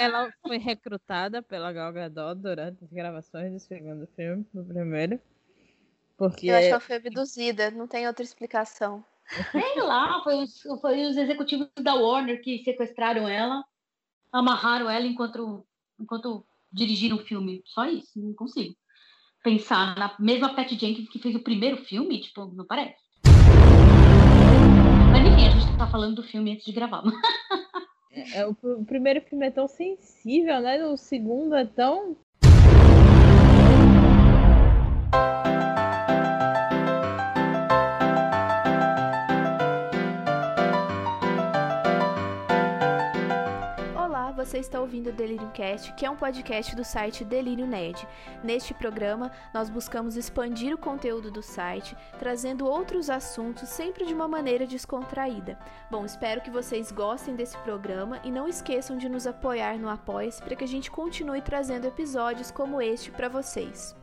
ela foi recrutada pela Gal Gadot durante as gravações do segundo filme, do primeiro. Porque... Eu acho que ela foi abduzida, não tem outra explicação. Sei lá, foi os, foi os executivos da Warner que sequestraram ela, amarraram ela enquanto, enquanto dirigiram o filme. Só isso, não consigo pensar na mesma Pat Jenkins que fez o primeiro filme, tipo, não parece. Mas enfim, a gente tá falando do filme antes de gravar. É, o, o, primeiro filme é tão sensível, né? O segundo é tão você está ouvindo o Delirium Cast, que é um podcast do site Delirium Nerd. Neste programa, nós buscamos expandir o conteúdo do site, trazendo outros assuntos sempre de uma maneira descontraída. Bom, espero que vocês gostem desse programa e não esqueçam de nos apoiar no apoia para que a gente continue trazendo episódios como este para vocês.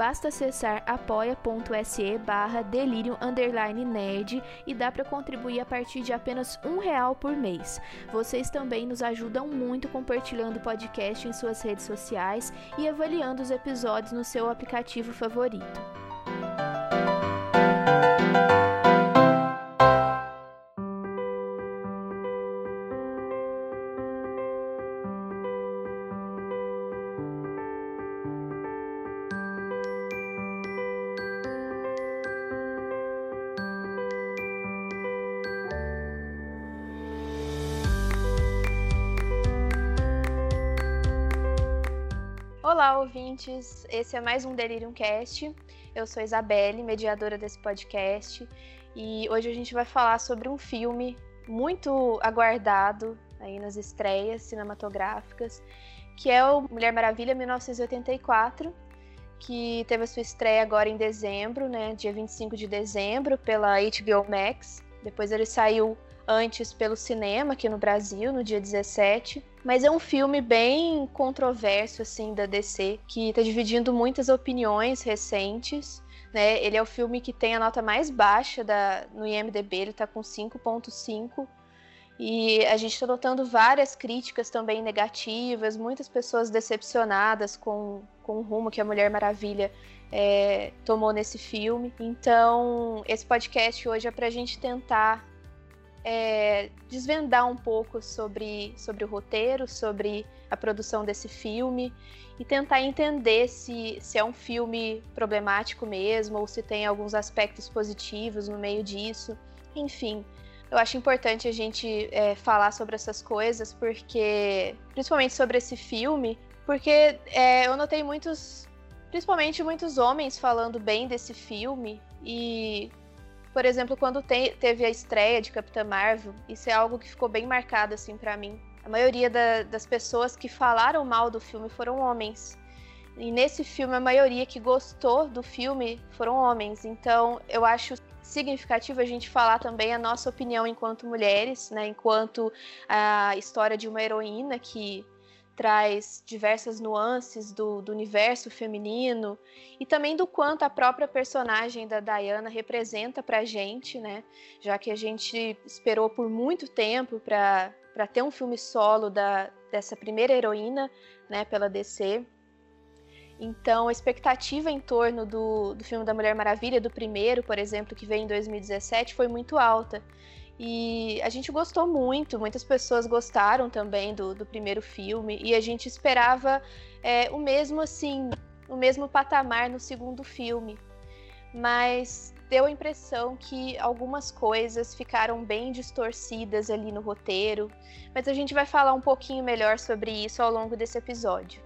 Basta acessar apoia.se barra delírio underline nerd e dá para contribuir a partir de apenas um real por mês. Vocês também nos ajudam muito compartilhando o podcast em suas redes sociais e avaliando os episódios no seu aplicativo favorito. Ouvintes! Esse é mais um Delirium Cast. Eu sou Isabelle, mediadora desse podcast, e hoje a gente vai falar sobre um filme muito aguardado aí nas estreias cinematográficas, que é o Mulher Maravilha 1984, que teve a sua estreia agora em dezembro, né, dia 25 de dezembro, pela HBO Max. Depois ele saiu antes pelo cinema aqui no Brasil, no dia 17. Mas é um filme bem controverso, assim, da DC, que está dividindo muitas opiniões recentes. Né? Ele é o filme que tem a nota mais baixa da, no IMDB, ele está com 5.5. E a gente está notando várias críticas também negativas, muitas pessoas decepcionadas com, com o rumo que a Mulher Maravilha é, tomou nesse filme. Então, esse podcast hoje é para a gente tentar é, desvendar um pouco sobre, sobre o roteiro, sobre a produção desse filme e tentar entender se, se é um filme problemático mesmo ou se tem alguns aspectos positivos no meio disso. Enfim, eu acho importante a gente é, falar sobre essas coisas, porque, principalmente sobre esse filme, porque é, eu notei muitos, principalmente muitos homens falando bem desse filme e por exemplo, quando te, teve a estreia de Capitã Marvel, isso é algo que ficou bem marcado assim para mim. A maioria da, das pessoas que falaram mal do filme foram homens. E nesse filme, a maioria que gostou do filme foram homens. Então, eu acho significativo a gente falar também a nossa opinião enquanto mulheres, né? Enquanto a história de uma heroína que traz diversas nuances do, do, universo feminino e também do quanto a própria personagem da Diana representa para a gente, né? Já que a gente esperou por muito tempo para ter um filme solo da, dessa primeira heroína, né, pela DC. Então, a expectativa em torno do, do filme da Mulher Maravilha, do primeiro, por exemplo, que veio em 2017, foi muito alta. E a gente gostou muito, muitas pessoas gostaram também do, do primeiro filme, e a gente esperava é, o mesmo assim, o mesmo patamar no segundo filme. Mas deu a impressão que algumas coisas ficaram bem distorcidas ali no roteiro, mas a gente vai falar um pouquinho melhor sobre isso ao longo desse episódio.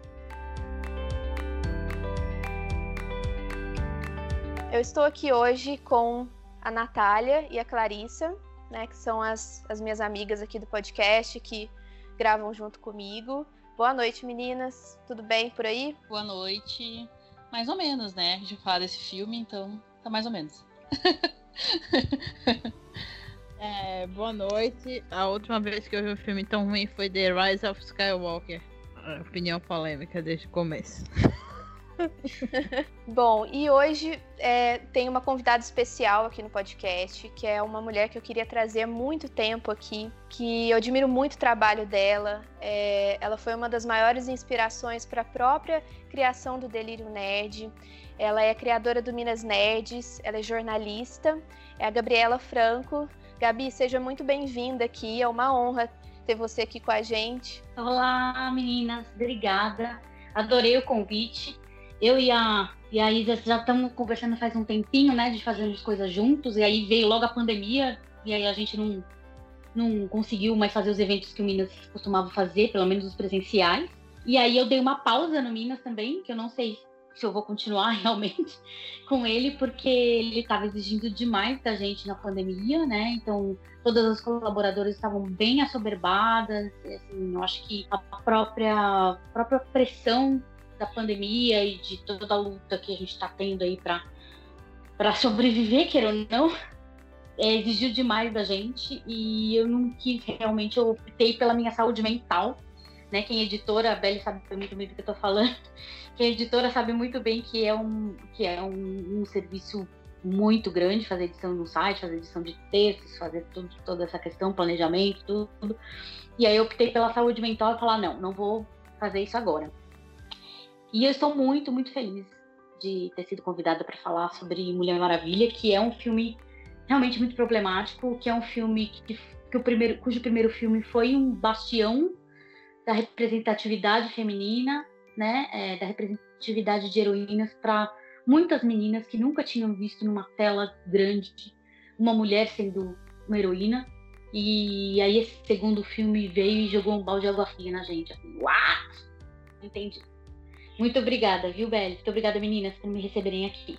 Eu estou aqui hoje com a Natália e a Clarissa né, que são as, as minhas amigas aqui do podcast que gravam junto comigo. Boa noite, meninas. Tudo bem por aí? Boa noite. Mais ou menos, né? A gente fala desse filme, então tá mais ou menos. é, boa noite. A última vez que eu vi um filme tão ruim foi The Rise of Skywalker. Opinião polêmica desde o começo. Bom, e hoje é, tem uma convidada especial aqui no podcast, que é uma mulher que eu queria trazer há muito tempo aqui, que eu admiro muito o trabalho dela. É, ela foi uma das maiores inspirações para a própria criação do Delírio Nerd. Ela é criadora do Minas Nerds, ela é jornalista, é a Gabriela Franco. Gabi, seja muito bem-vinda aqui, é uma honra ter você aqui com a gente. Olá, meninas, obrigada. Adorei o convite. Eu e a, e a Isa já estamos conversando faz um tempinho, né, de fazermos coisas juntos, e aí veio logo a pandemia, e aí a gente não, não conseguiu mais fazer os eventos que o Minas costumava fazer, pelo menos os presenciais. E aí eu dei uma pausa no Minas também, que eu não sei se eu vou continuar realmente com ele, porque ele estava exigindo demais da gente na pandemia, né? Então, todas as colaboradoras estavam bem assoberbadas, assim, eu acho que a própria, a própria pressão da pandemia e de toda a luta que a gente está tendo aí para sobreviver, queira ou não, é, exigiu demais da gente e eu não quis realmente, eu optei pela minha saúde mental, né? Quem é editora, a Belle sabe muito bem do que eu tô falando que a editora sabe muito bem que é um, que é um, um serviço muito grande fazer edição no site, fazer edição de textos, fazer tudo, toda essa questão, planejamento, tudo. E aí eu optei pela saúde mental e falar, não, não vou fazer isso agora. E eu estou muito, muito feliz de ter sido convidada para falar sobre Mulher Maravilha, que é um filme realmente muito problemático, que é um filme que, que o primeiro, cujo primeiro filme foi um bastião da representatividade feminina né, é, da representatividade de heroínas para muitas meninas que nunca tinham visto numa tela grande uma mulher sendo uma heroína. E aí esse segundo filme veio e jogou um balde de água fria na gente. Assim, What? Entendi. Muito obrigada, viu, Belle? Muito obrigada, meninas, por me receberem aqui.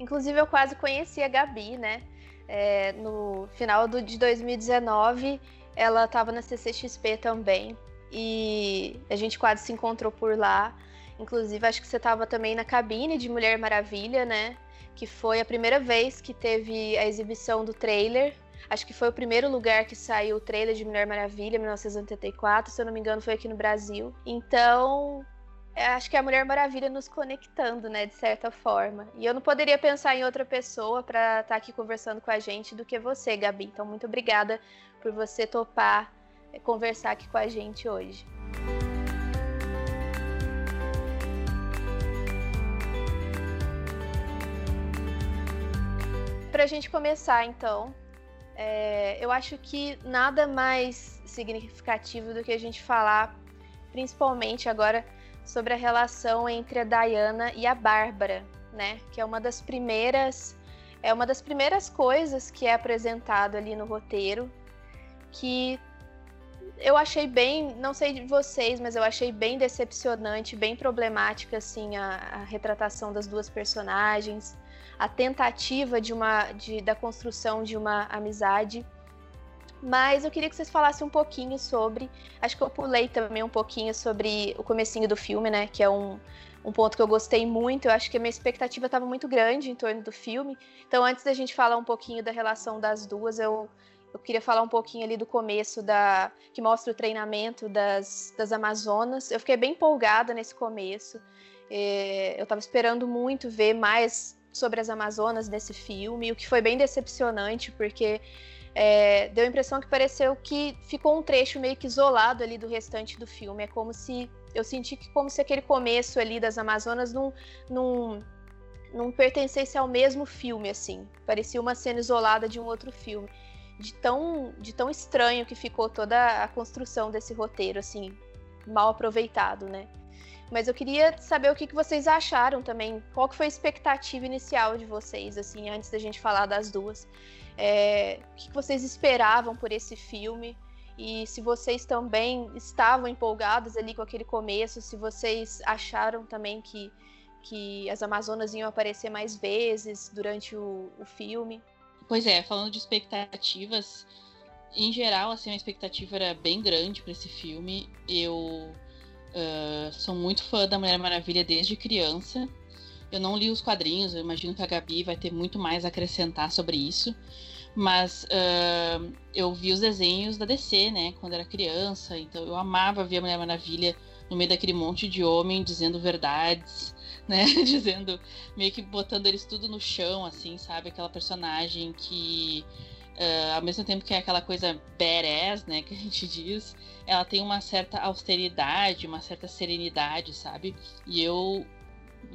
Inclusive, eu quase conheci a Gabi, né? É, no final do, de 2019, ela estava na CCXP também e a gente quase se encontrou por lá. Inclusive, acho que você estava também na cabine de Mulher Maravilha, né? Que foi a primeira vez que teve a exibição do trailer. Acho que foi o primeiro lugar que saiu o trailer de Mulher Maravilha, 1984, se eu não me engano, foi aqui no Brasil. Então, é, acho que é a Mulher Maravilha nos conectando, né, de certa forma. E eu não poderia pensar em outra pessoa para estar tá aqui conversando com a gente do que você, Gabi. Então, muito obrigada por você topar conversar aqui com a gente hoje. Para a gente começar, então, é, eu acho que nada mais significativo do que a gente falar, principalmente agora, sobre a relação entre a Diana e a Bárbara, né? Que é uma das primeiras, é uma das primeiras coisas que é apresentado ali no roteiro, que eu achei bem, não sei de vocês, mas eu achei bem decepcionante, bem problemática assim a, a retratação das duas personagens, a tentativa de uma de, da construção de uma amizade. Mas eu queria que vocês falassem um pouquinho sobre, acho que eu pulei também um pouquinho sobre o comecinho do filme, né, que é um um ponto que eu gostei muito. Eu acho que a minha expectativa estava muito grande em torno do filme. Então, antes da gente falar um pouquinho da relação das duas, eu eu queria falar um pouquinho ali do começo da que mostra o treinamento das, das Amazonas. Eu fiquei bem empolgada nesse começo. É, eu estava esperando muito ver mais sobre as Amazonas nesse filme, o que foi bem decepcionante, porque é, deu a impressão que pareceu que ficou um trecho meio que isolado ali do restante do filme. É como se eu senti que como se aquele começo ali das Amazonas não, não, não pertencesse ao mesmo filme, assim. Parecia uma cena isolada de um outro filme de tão, de tão estranho que ficou toda a construção desse roteiro, assim, mal aproveitado, né? Mas eu queria saber o que, que vocês acharam também. Qual que foi a expectativa inicial de vocês, assim, antes da gente falar das duas? É, o que, que vocês esperavam por esse filme? E se vocês também estavam empolgados ali com aquele começo, se vocês acharam também que, que as Amazonas iam aparecer mais vezes durante o, o filme. Pois é, falando de expectativas, em geral, assim, a expectativa era bem grande para esse filme. Eu uh, sou muito fã da Mulher Maravilha desde criança. Eu não li os quadrinhos, eu imagino que a Gabi vai ter muito mais a acrescentar sobre isso. Mas uh, eu vi os desenhos da DC, né, quando era criança, então eu amava ver a Mulher Maravilha no meio daquele monte de homem dizendo verdades, né? dizendo, meio que botando eles tudo no chão, assim, sabe? Aquela personagem que, uh, ao mesmo tempo que é aquela coisa badass, né? Que a gente diz, ela tem uma certa austeridade, uma certa serenidade, sabe? E eu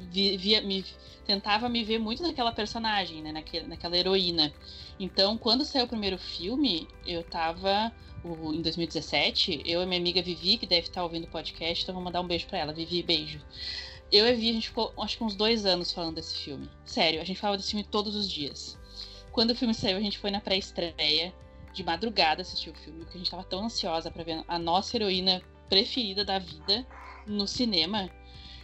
via, me, tentava me ver muito naquela personagem, né? Naquela, naquela heroína. Então, quando saiu o primeiro filme, eu tava o, em 2017, eu e minha amiga Vivi, que deve estar ouvindo o podcast, então vou mandar um beijo para ela. Vivi, beijo. Eu e a Vivi, a gente ficou acho que uns dois anos falando desse filme. Sério, a gente falava desse filme todos os dias. Quando o filme saiu, a gente foi na pré-estreia, de madrugada assistir o filme, porque a gente tava tão ansiosa para ver a nossa heroína preferida da vida no cinema,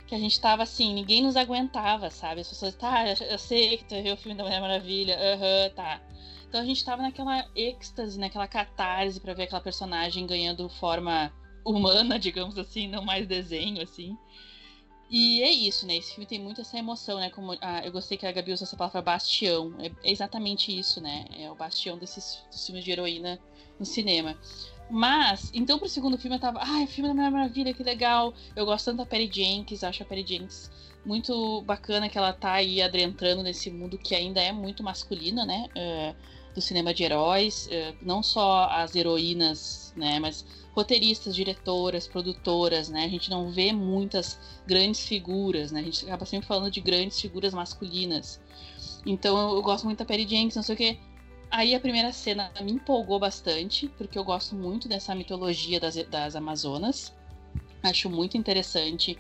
que a gente tava assim, ninguém nos aguentava, sabe? As pessoas, tá, eu sei que tu viu o filme da Mulher Maravilha, aham, tá. Então a gente tava naquela êxtase, naquela catarse para ver aquela personagem ganhando forma humana, digamos assim, não mais desenho, assim. E é isso, né? Esse filme tem muito essa emoção, né? Como ah, eu gostei que a Gabi usou essa palavra bastião. É exatamente isso, né? É o bastião desses, filmes de heroína no cinema. Mas, então pro segundo filme eu tava, ai, filme da Maravilha, que legal. Eu gosto tanto da Perry Jenkins, acho a Perry Jenkins muito bacana que ela tá aí adentrando nesse mundo que ainda é muito masculino, né? Uh, do cinema de heróis, eh, não só as heroínas, né, mas roteiristas, diretoras, produtoras, né? A gente não vê muitas grandes figuras, né? A gente acaba sempre falando de grandes figuras masculinas. Então eu gosto muito da Perry Jenkins, não sei o quê. Aí a primeira cena me empolgou bastante, porque eu gosto muito dessa mitologia das, das Amazonas. Acho muito interessante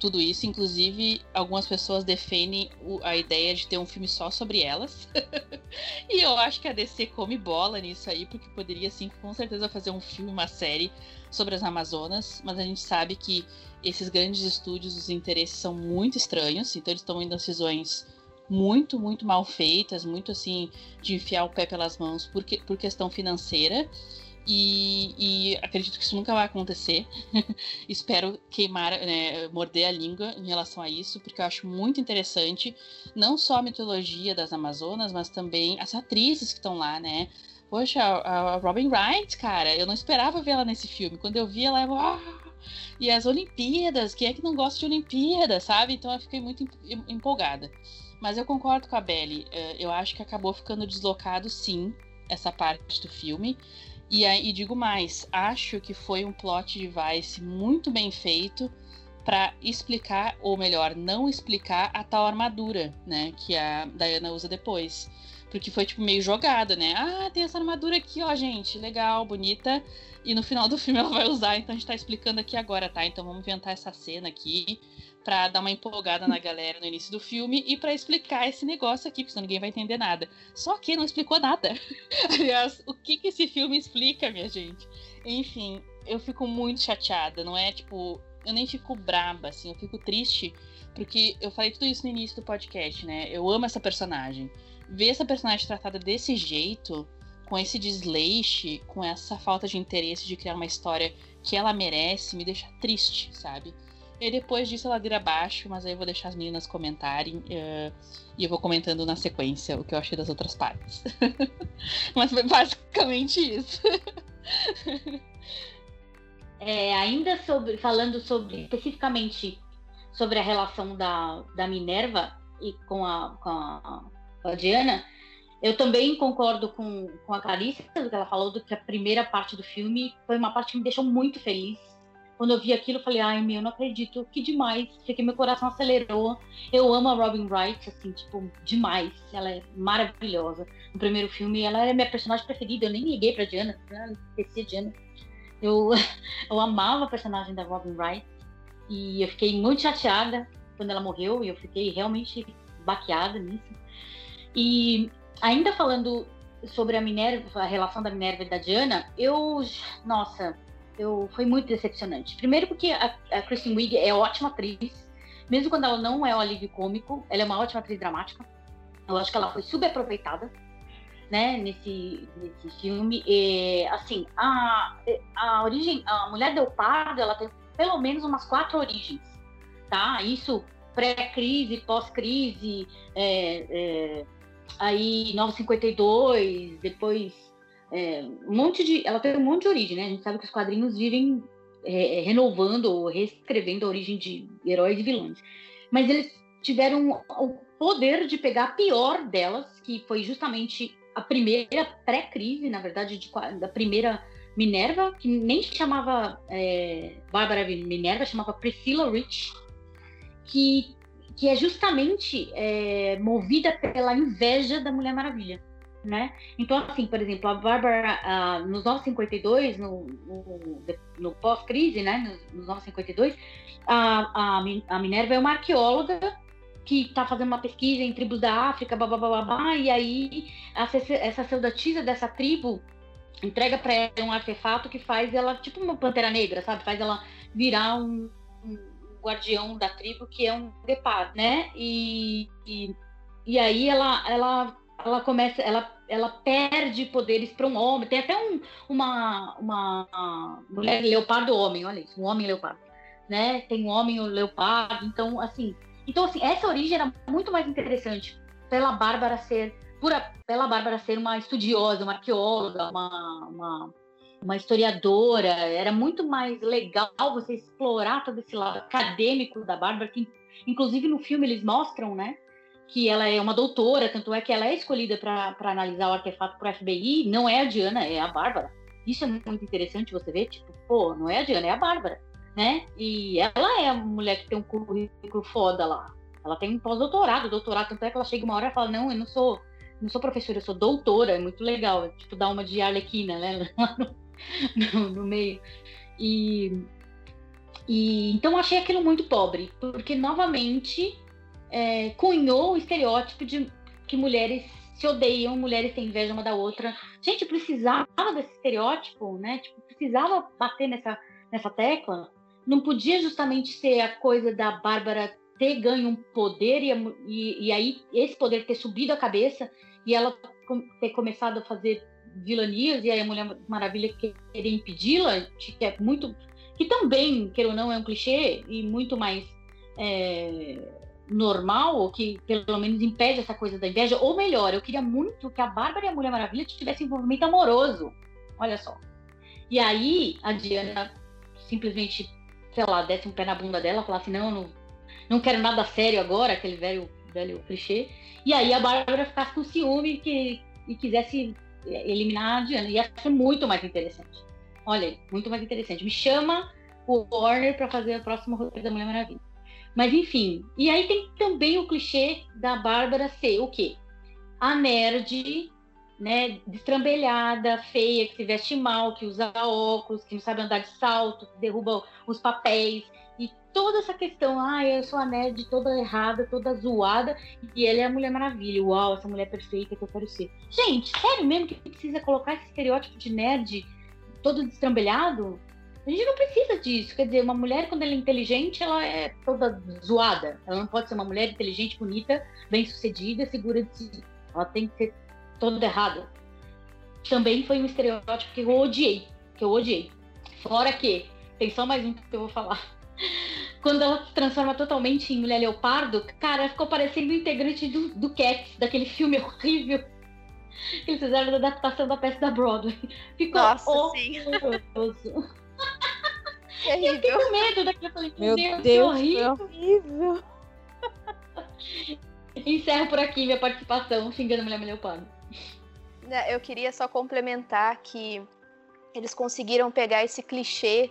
tudo isso. Inclusive, algumas pessoas defendem a ideia de ter um filme só sobre elas. e eu acho que a DC come bola nisso aí, porque poderia, sim, com certeza fazer um filme, uma série sobre as Amazonas. Mas a gente sabe que esses grandes estúdios, os interesses são muito estranhos, então eles estão indo decisões muito, muito mal feitas, muito assim, de enfiar o pé pelas mãos por, que, por questão financeira. E, e, acredito que isso nunca vai acontecer. Espero queimar, né, morder a língua em relação a isso, porque eu acho muito interessante não só a mitologia das Amazonas, mas também as atrizes que estão lá, né? Poxa, a, Robin Wright, cara, eu não esperava ver ela nesse filme. Quando eu vi ela, eu, ah! e as Olimpíadas, quem é que não gosta de Olimpíadas, sabe? Então eu fiquei muito empolgada. Mas eu concordo com a Belly. Eh, eu acho que acabou ficando deslocado, sim, essa parte do filme. E, e digo mais, acho que foi um plot device muito bem feito para explicar, ou melhor, não explicar a tal armadura, né, que a Diana usa depois. Porque foi tipo meio jogada, né? Ah, tem essa armadura aqui, ó, gente, legal, bonita. E no final do filme ela vai usar, então a gente tá explicando aqui agora, tá? Então vamos inventar essa cena aqui para dar uma empolgada na galera no início do filme e para explicar esse negócio aqui, porque senão ninguém vai entender nada. Só que não explicou nada. Aliás, o que, que esse filme explica, minha gente? Enfim, eu fico muito chateada, não é tipo. Eu nem fico braba, assim, eu fico triste, porque eu falei tudo isso no início do podcast, né? Eu amo essa personagem. Ver essa personagem tratada desse jeito, com esse desleixo, com essa falta de interesse de criar uma história que ela merece, me deixa triste, sabe? E depois disso a ladeira abaixo, mas aí eu vou deixar as meninas comentarem uh, e eu vou comentando na sequência o que eu achei das outras partes. mas foi basicamente isso. é, ainda sobre, falando sobre especificamente sobre a relação da, da Minerva e com a, com a, com a Diana, eu também concordo com, com a do que ela falou, do que a primeira parte do filme foi uma parte que me deixou muito feliz quando eu vi aquilo, eu falei, ai meu, não acredito, que demais. Fiquei, meu coração acelerou. Eu amo a Robin Wright, assim, tipo, demais. Ela é maravilhosa. No primeiro filme, ela era minha personagem preferida. Eu nem liguei pra Diana, esqueci a Diana. Eu, eu amava a personagem da Robin Wright. E eu fiquei muito chateada quando ela morreu. E eu fiquei realmente baqueada nisso. E ainda falando sobre a Minerva, a relação da Minerva e da Diana, eu, nossa, eu foi muito decepcionante. Primeiro porque a, a Kristen Wiig é ótima atriz, mesmo quando ela não é um alívio cômico, ela é uma ótima atriz dramática. Eu acho que ela foi super aproveitada, né, nesse, nesse filme. E, assim, a, a origem, a Mulher Leopardo, ela tem pelo menos umas quatro origens, tá? Isso pré-crise, pós-crise, é, é, aí 952, depois é, um monte de. Ela tem um monte de origem, né? A gente sabe que os quadrinhos vivem é, renovando ou reescrevendo a origem de heróis e vilões. Mas eles tiveram o poder de pegar a pior delas, que foi justamente a primeira pré-crise, na verdade, de, da primeira Minerva, que nem chamava é, Bárbara Minerva, chamava Priscilla Rich, que, que é justamente é, movida pela inveja da Mulher Maravilha. Né? Então, assim, por exemplo, a Bárbara, uh, nos 952, no, no, no pós-crise, né, nos, nos 952, a, a, a Minerva é uma arqueóloga que está fazendo uma pesquisa em tribos da África, blá, blá, blá, blá, e aí essa, essa sacerdotisa dessa tribo entrega para ela um artefato que faz ela, tipo uma pantera negra, sabe? Faz ela virar um, um guardião da tribo que é um guepardo, né? E, e, e aí ela, ela, ela começa, ela, ela perde poderes para um homem. Tem até um, uma, uma mulher leopardo homem, olha isso, um homem leopardo, né? Tem um homem leopardo, então assim, então assim essa origem era muito mais interessante pela Bárbara ser por, pela Bárbara ser uma estudiosa, uma arqueóloga, uma, uma, uma, historiadora, era muito mais legal você explorar todo esse lado acadêmico da Bárbara, que inclusive no filme eles mostram, né? Que ela é uma doutora, tanto é que ela é escolhida para analisar o artefato para o FBI, não é a Diana, é a Bárbara. Isso é muito interessante você ver, tipo, pô, não é a Diana, é a Bárbara, né? E ela é a mulher que tem um currículo foda lá. Ela tem um pós-doutorado, doutorado, tanto é que ela chega uma hora e fala, não, eu não sou não sou professora, eu sou doutora, é muito legal, é tipo dar uma de Arlequina, né, lá no, no, no meio. E, e então achei aquilo muito pobre, porque novamente é, cunhou o estereótipo de que mulheres se odeiam, mulheres têm inveja uma da outra. Gente, precisava desse estereótipo, né? Tipo, precisava bater nessa, nessa tecla. Não podia justamente ser a coisa da Bárbara ter ganho um poder e, e, e aí esse poder ter subido a cabeça e ela ter começado a fazer vilanias e aí a Mulher Maravilha querer impedi-la, que é muito. que também, queira ou não, é um clichê e muito mais é, normal, ou que pelo menos impede essa coisa da inveja. Ou melhor, eu queria muito que a Bárbara e a Mulher Maravilha tivessem envolvimento amoroso. Olha só. E aí a Diana simplesmente, sei lá, desse um pé na bunda dela, falasse: não, não, não quero nada sério agora, aquele velho, velho clichê. E aí a Bárbara ficasse com ciúme que, e quisesse eliminar a Diana. E acho muito mais interessante. Olha muito mais interessante. Me chama o Warner para fazer a próxima roteiro da Mulher Maravilha. Mas enfim, e aí tem também o clichê da Bárbara ser o quê? A nerd, né, destrambelhada, feia, que se veste mal, que usa óculos, que não sabe andar de salto, que derruba os papéis, toda essa questão, ah, eu sou a nerd toda errada, toda zoada, e ela é a Mulher Maravilha. Uau, essa mulher perfeita que eu quero ser. Gente, sério mesmo que precisa colocar esse estereótipo de nerd todo destrambelhado? A gente não precisa disso. Quer dizer, uma mulher, quando ela é inteligente, ela é toda zoada. Ela não pode ser uma mulher inteligente, bonita, bem-sucedida, segura de si. Ela tem que ser toda errada. Também foi um estereótipo que eu odiei. Que eu odiei. Fora que, tem só mais um que eu vou falar quando ela se transforma totalmente em mulher leopardo, cara, ficou parecendo integrante do, do Cats, daquele filme horrível que eles fizeram da adaptação da peça da Broadway. Ficou Nossa, horroroso. Eu fiquei com medo daquilo. Eu falei, meu Deus, Deus, horrível. horrível. Encerro por aqui minha participação xingando a mulher leopardo. Né, eu queria só complementar que eles conseguiram pegar esse clichê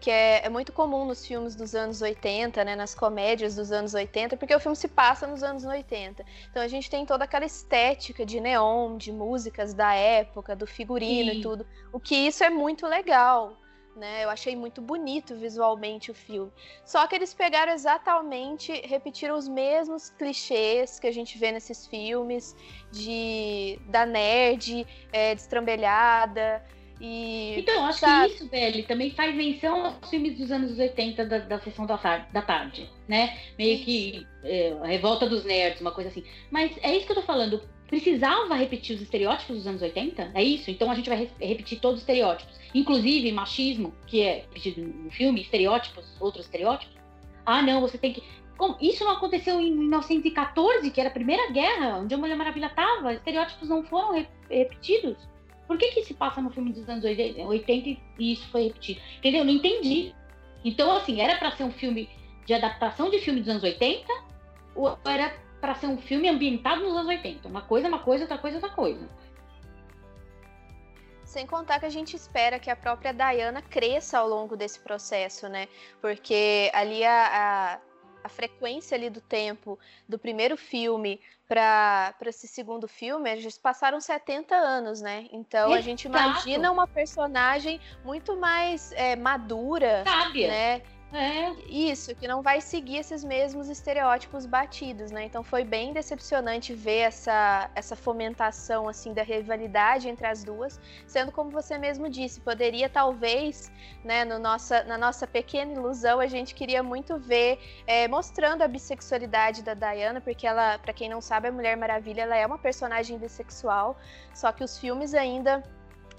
que é, é, muito comum nos filmes dos anos 80, né, nas comédias dos anos 80, porque o filme se passa nos anos 80. Então a gente tem toda aquela estética de neon, de músicas da época, do figurino Sim. e tudo. O que isso é muito legal. Né? Eu achei muito bonito visualmente o filme. Só que eles pegaram exatamente, repetiram os mesmos clichês que a gente vê nesses filmes de da nerd é, destrambelhada, e, então, acho sabe? que isso, velho, também faz menção aos filmes dos anos 80 da, da sessão da tarde, da tarde, né? Meio que é, a revolta dos nerds, uma coisa assim. Mas é isso que eu tô falando. Precisava repetir os estereótipos dos anos 80? É isso? Então a gente vai re repetir todos os estereótipos. Inclusive machismo, que é repetido no filme, estereótipos, outros estereótipos. Ah, não, você tem que. Isso não aconteceu em 1914, que era a Primeira Guerra, onde a Mulher Maravilha estava. Estereótipos não foram re repetidos. Por que que se passa no filme dos anos 80 e isso foi repetido? Entendeu? Não entendi. Então, assim, era para ser um filme de adaptação de filme dos anos 80 ou era para ser um filme ambientado nos anos 80? Uma coisa é uma coisa, outra coisa é outra coisa. Sem contar que a gente espera que a própria Diana cresça ao longo desse processo, né? Porque ali a, a, a frequência ali do tempo do primeiro filme para esse segundo filme, eles passaram 70 anos, né? Então Exato. a gente imagina uma personagem muito mais é, madura, Sábia. né? É. Isso, que não vai seguir esses mesmos estereótipos batidos, né? Então foi bem decepcionante ver essa, essa fomentação, assim, da rivalidade entre as duas, sendo como você mesmo disse, poderia talvez, né, no nossa, na nossa pequena ilusão, a gente queria muito ver é, mostrando a bissexualidade da Diana, porque ela, para quem não sabe, a Mulher Maravilha, ela é uma personagem bissexual, só que os filmes ainda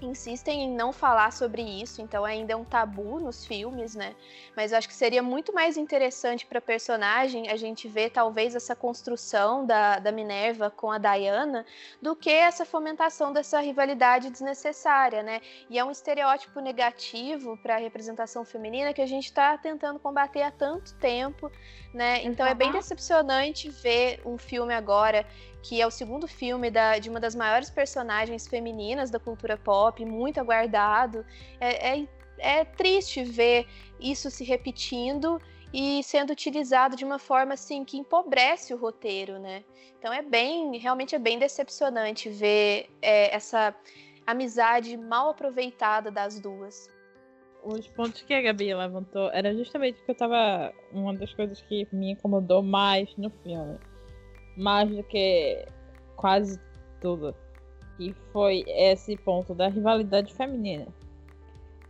insistem em não falar sobre isso, então ainda é um tabu nos filmes, né? Mas eu acho que seria muito mais interessante para a personagem a gente ver talvez essa construção da, da Minerva com a Diana do que essa fomentação dessa rivalidade desnecessária, né? E é um estereótipo negativo para a representação feminina que a gente está tentando combater há tanto tempo, né? Então é bem decepcionante ver um filme agora que é o segundo filme da, de uma das maiores personagens femininas da cultura pop, muito aguardado. É, é, é triste ver isso se repetindo e sendo utilizado de uma forma assim que empobrece o roteiro, né? Então é bem, realmente é bem decepcionante ver é, essa amizade mal aproveitada das duas. Os pontos que a Gabi levantou era justamente que eu tava. Uma das coisas que me incomodou mais no filme mais do que quase tudo. E foi esse ponto da rivalidade feminina.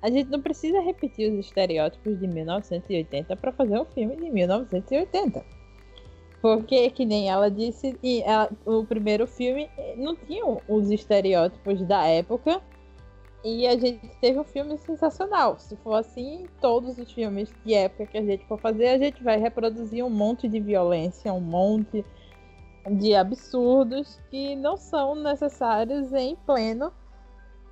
A gente não precisa repetir os estereótipos de 1980 para fazer um filme de 1980. Porque, que nem ela disse, ela, o primeiro filme não tinha os estereótipos da época. E a gente teve um filme sensacional. Se for assim, todos os filmes de época que a gente for fazer, a gente vai reproduzir um monte de violência, um monte de absurdos que não são necessários em pleno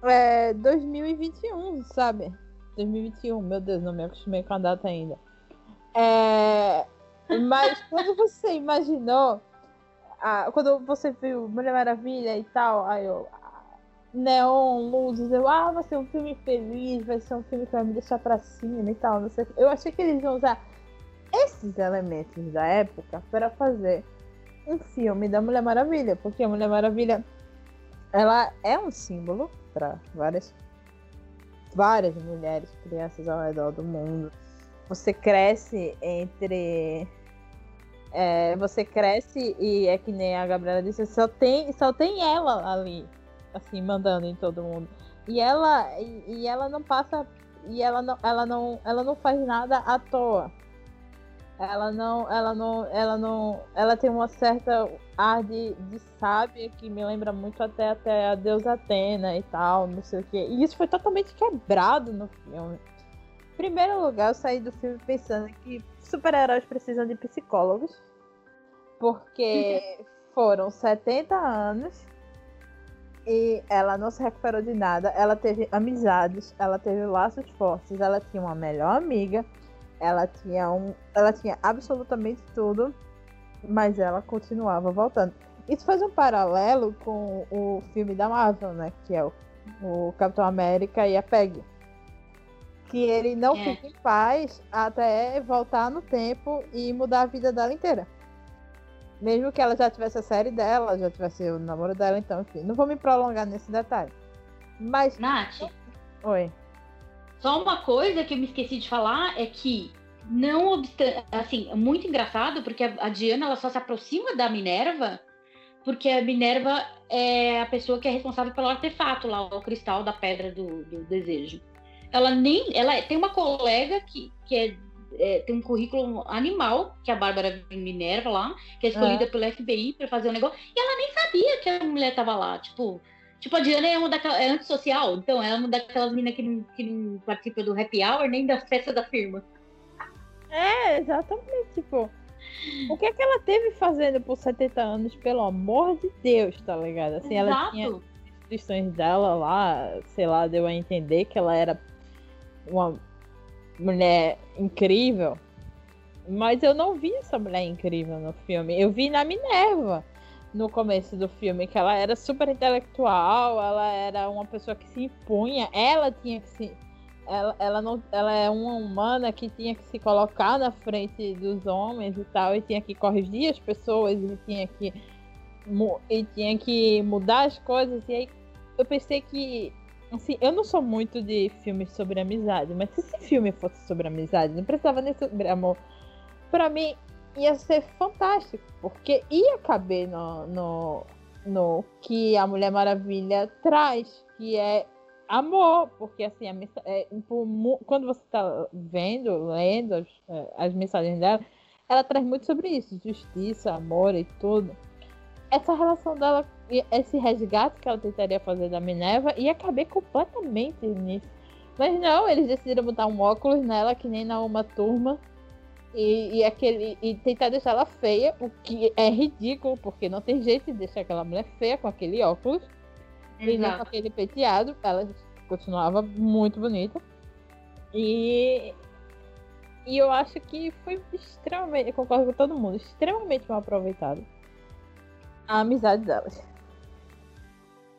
é, 2021, sabe? 2021, meu Deus, não me acostumei com a data ainda. É, mas quando você imaginou, ah, quando você viu Mulher Maravilha e tal, aí eu, neon, luzes, eu, ah, vai ser um filme feliz, vai ser um filme que vai me deixar pra cima e tal, não sei. Eu achei que eles iam usar esses elementos da época para fazer um filme da Mulher Maravilha, porque a Mulher Maravilha ela é um símbolo para várias várias mulheres, crianças ao redor do mundo. Você cresce entre é, você cresce e é que nem a Gabriela disse, só tem só tem ela ali, assim, mandando em todo mundo. E ela e, e ela não passa e ela não ela não ela não faz nada à toa. Ela não, ela não, ela não, ela tem uma certa ar de, de sábia que me lembra muito até, até a deusa Atena e tal, não sei o quê. E isso foi totalmente quebrado no filme. Em primeiro lugar, eu saí do filme pensando que super-heróis precisam de psicólogos. Porque foram 70 anos e ela não se recuperou de nada. Ela teve amizades, ela teve laços fortes, ela tinha uma melhor amiga ela tinha um. Ela tinha absolutamente tudo, mas ela continuava voltando. Isso faz um paralelo com o filme da Marvel, né? Que é o, o Capitão América e a Peg. Que ele não é. fica em paz até voltar no tempo e mudar a vida dela inteira. Mesmo que ela já tivesse a série dela, já tivesse o namoro dela, então, enfim. Não vou me prolongar nesse detalhe. Mas. Nath. Oi. Só uma coisa que eu me esqueci de falar é que não obstante, assim, é muito engraçado porque a, Diana ela só se aproxima da Minerva porque a Minerva é a pessoa que é responsável pelo artefato lá, o cristal da pedra do, do desejo. Ela nem, ela tem uma colega que, que é, é, tem um currículo animal, que é a Bárbara Minerva lá, que é escolhida é. pelo FBI para fazer o um negócio, e ela nem sabia que a mulher tava lá, tipo, Tipo, a Diana é uma daquelas. É antissocial, então ela é uma daquelas meninas que não, que não participa do happy hour nem da festa da firma. É, exatamente, tipo. O que é que ela teve fazendo por 70 anos, pelo amor de Deus, tá ligado? Assim, Exato. ela tinha descrições dela lá, sei lá, deu a entender que ela era uma mulher incrível. Mas eu não vi essa mulher incrível no filme. Eu vi na Minerva no começo do filme, que ela era super intelectual, ela era uma pessoa que se impunha, ela tinha que se. Ela, ela, não, ela é uma humana que tinha que se colocar na frente dos homens e tal, e tinha que corrigir as pessoas, e tinha que, e tinha que mudar as coisas. E aí eu pensei que. Assim, eu não sou muito de filmes sobre amizade, mas se esse filme fosse sobre amizade, não precisava nem sobre amor. Pra mim, ia ser fantástico, porque ia caber no, no, no que a Mulher Maravilha traz, que é amor, porque assim, a, é, quando você está vendo, lendo as, é, as mensagens dela, ela traz muito sobre isso, justiça, amor e tudo. Essa relação dela, esse resgate que ela tentaria fazer da Minerva, ia caber completamente nisso. Mas não, eles decidiram botar um óculos nela, que nem na uma turma, e, e, aquele, e tentar deixar ela feia, o que é ridículo, porque não tem jeito de deixar aquela mulher feia com aquele óculos. E com aquele penteado, ela continuava muito bonita. E, e eu acho que foi extremamente, eu concordo com todo mundo, extremamente mal aproveitado a amizade delas.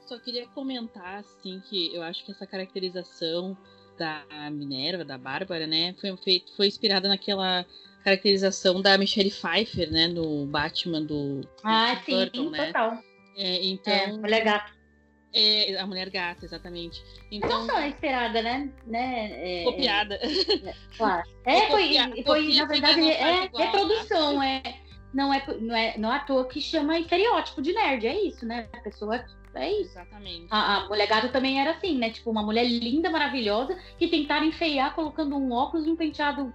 Só queria comentar, assim, que eu acho que essa caracterização da Minerva, da Bárbara, né, foi, feito, foi inspirada naquela caracterização da Michelle Pfeiffer, né, no Batman do Ah, sim, Burton, né? total. É, então, é, mulher gata. É, a mulher gata, exatamente. Então, Não só inspirada, né? né? É, copiada. É, claro. É, foi, copia, foi copia, na verdade, é reprodução, é. Não é, não é, não é à toa que chama estereótipo de nerd, é isso, né? A pessoa é isso. Exatamente. A, a mulher gata também era assim, né? Tipo, uma mulher linda, maravilhosa, que tentaram enfeiar colocando um óculos e um penteado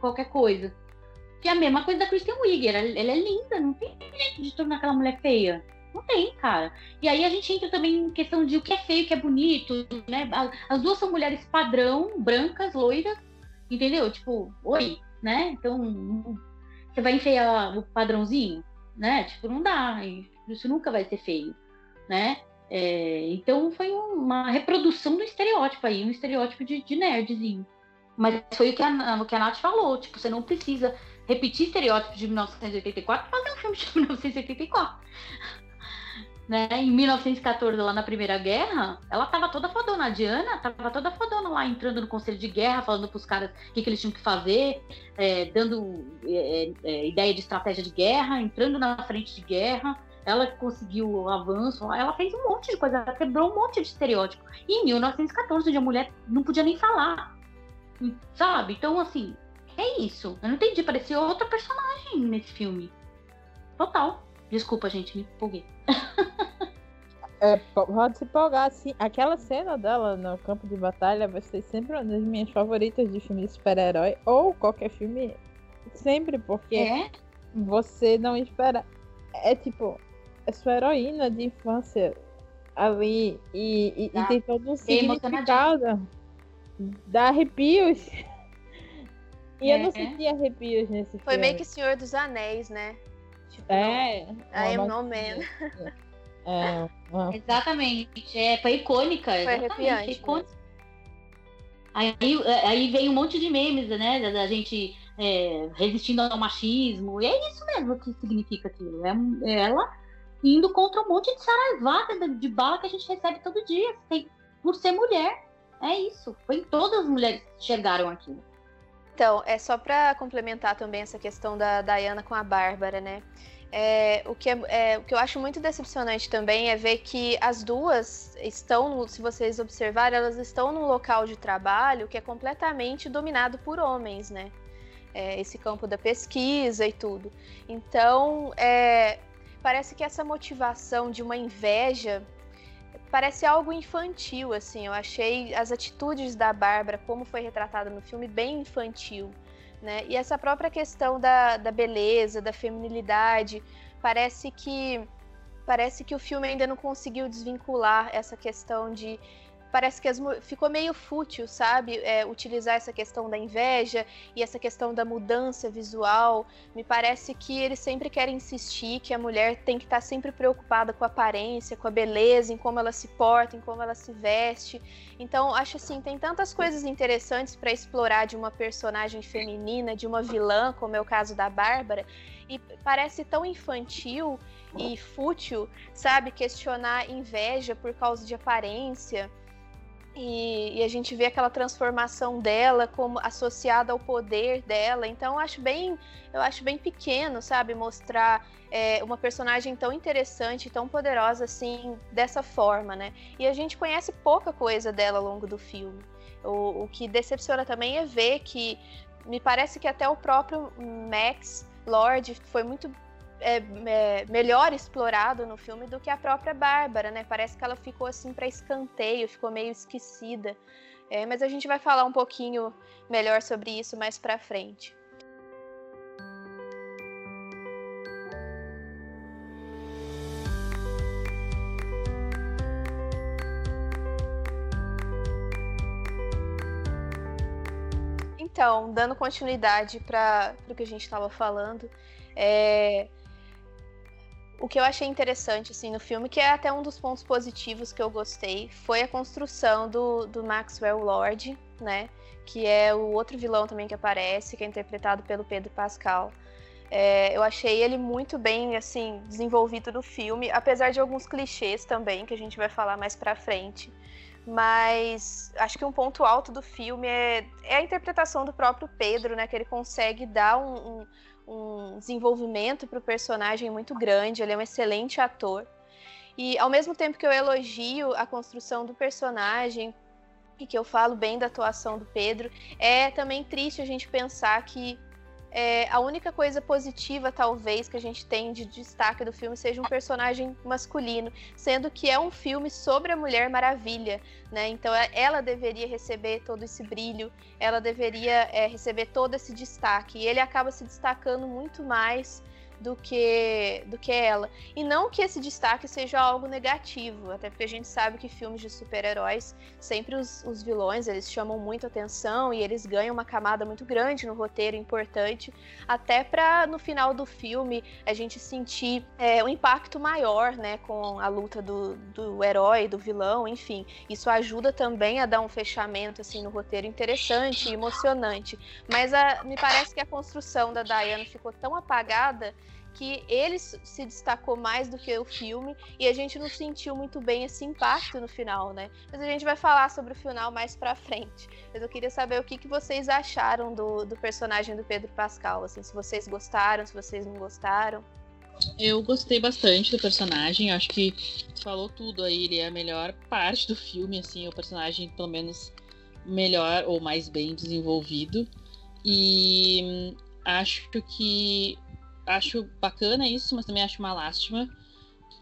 qualquer coisa. Que é a mesma coisa da Kristen Wiig. Ela, ela é linda, não tem jeito de tornar aquela mulher feia. Não tem, cara. E aí a gente entra também em questão de o que é feio, o que é bonito, né? As duas são mulheres padrão, brancas, loiras, entendeu? Tipo, oi, né? Então, você vai enfeiar o padrãozinho, né? Tipo, não dá. Isso nunca vai ser feio né? É, então foi uma reprodução do estereótipo aí, um estereótipo de, de nerdzinho. Mas foi o que, a, o que a Nath falou, tipo, você não precisa repetir estereótipos de 1984 para fazer um filme de 1984. né? Em 1914, lá na Primeira Guerra, ela tava toda fodona. A Diana tava toda fodona lá, entrando no conselho de guerra, falando pros caras o que, que eles tinham que fazer, é, dando é, é, ideia de estratégia de guerra, entrando na frente de guerra ela conseguiu o avanço, ela fez um monte de coisa, ela quebrou um monte de estereótipo. E em 1914, onde a mulher não podia nem falar, sabe? Então, assim, é isso. Eu não entendi, parecia outra personagem nesse filme. Total. Desculpa, gente, me empolguei. É, pode se empolgar, assim. Aquela cena dela no campo de batalha vai ser sempre uma das minhas favoritas de filme de super-herói, ou qualquer filme, sempre, porque é? você não espera. É tipo, é sua heroína de infância ali e, e, tá. e tem todo um significado. Dá arrepios. E é. eu não é. senti arrepios nesse Foi filme. Foi meio que Senhor dos Anéis, né? Tipo, é. I am no man. É, uma... Exatamente. É, foi icônica. Foi arrepiante. Icônica. Aí, aí vem um monte de memes, né? Da, da gente é, resistindo ao machismo. E é isso mesmo que significa aquilo. É, é ela indo contra um monte de saraivada de bala que a gente recebe todo dia, por ser mulher. É isso. Foi todas as mulheres que chegaram aqui. Então, é só para complementar também essa questão da Diana com a Bárbara, né? É, o, que é, é, o que eu acho muito decepcionante também é ver que as duas estão, se vocês observarem, elas estão num local de trabalho que é completamente dominado por homens, né? É, esse campo da pesquisa e tudo. Então, é, parece que essa motivação de uma inveja parece algo infantil, assim. Eu achei as atitudes da Bárbara, como foi retratada no filme, bem infantil. Né? E essa própria questão da, da beleza, da feminilidade, parece que parece que o filme ainda não conseguiu desvincular essa questão de parece que as, ficou meio fútil, sabe? É, utilizar essa questão da inveja e essa questão da mudança visual. Me parece que eles sempre querem insistir que a mulher tem que estar sempre preocupada com a aparência, com a beleza, em como ela se porta, em como ela se veste. Então, acho assim, tem tantas coisas interessantes para explorar de uma personagem feminina, de uma vilã, como é o caso da Bárbara, e parece tão infantil e fútil, sabe? Questionar inveja por causa de aparência. E, e, a gente vê aquela transformação dela como associada ao poder dela. Então eu acho bem, eu acho bem pequeno, sabe, mostrar é, uma personagem tão interessante, tão poderosa assim dessa forma, né? E a gente conhece pouca coisa dela ao longo do filme. O, o que decepciona também é ver que me parece que até o próprio Max Lord foi muito é, é, melhor explorado no filme do que a própria Bárbara, né? Parece que ela ficou assim para escanteio, ficou meio esquecida. É, mas a gente vai falar um pouquinho melhor sobre isso mais para frente. Então, dando continuidade para o que a gente estava falando, é, o que eu achei interessante assim no filme, que é até um dos pontos positivos que eu gostei, foi a construção do, do Maxwell Lord, né? Que é o outro vilão também que aparece, que é interpretado pelo Pedro Pascal. É, eu achei ele muito bem assim desenvolvido no filme, apesar de alguns clichês também que a gente vai falar mais para frente. Mas acho que um ponto alto do filme é, é a interpretação do próprio Pedro, né? Que ele consegue dar um, um um desenvolvimento para o personagem muito grande, ele é um excelente ator. E ao mesmo tempo que eu elogio a construção do personagem e que eu falo bem da atuação do Pedro, é também triste a gente pensar que é, a única coisa positiva, talvez, que a gente tem de destaque do filme seja um personagem masculino, sendo que é um filme sobre a Mulher Maravilha, né? Então é, ela deveria receber todo esse brilho, ela deveria é, receber todo esse destaque. E ele acaba se destacando muito mais do que do que ela. E não que esse destaque seja algo negativo, até porque a gente sabe que filmes de super-heróis, sempre os, os vilões, eles chamam muito atenção e eles ganham uma camada muito grande no roteiro, importante, até para no final do filme a gente sentir é, um impacto maior, né, com a luta do, do herói, do vilão, enfim. Isso ajuda também a dar um fechamento assim no roteiro interessante e emocionante. Mas a, me parece que a construção da Diana ficou tão apagada que ele se destacou mais do que o filme e a gente não sentiu muito bem esse impacto no final, né? Mas a gente vai falar sobre o final mais pra frente. Mas eu queria saber o que, que vocês acharam do, do personagem do Pedro Pascal, assim, se vocês gostaram, se vocês não gostaram. Eu gostei bastante do personagem, acho que falou tudo aí, ele é a melhor parte do filme, assim, o personagem pelo menos melhor ou mais bem desenvolvido. E hum, acho que acho bacana isso, mas também acho uma lástima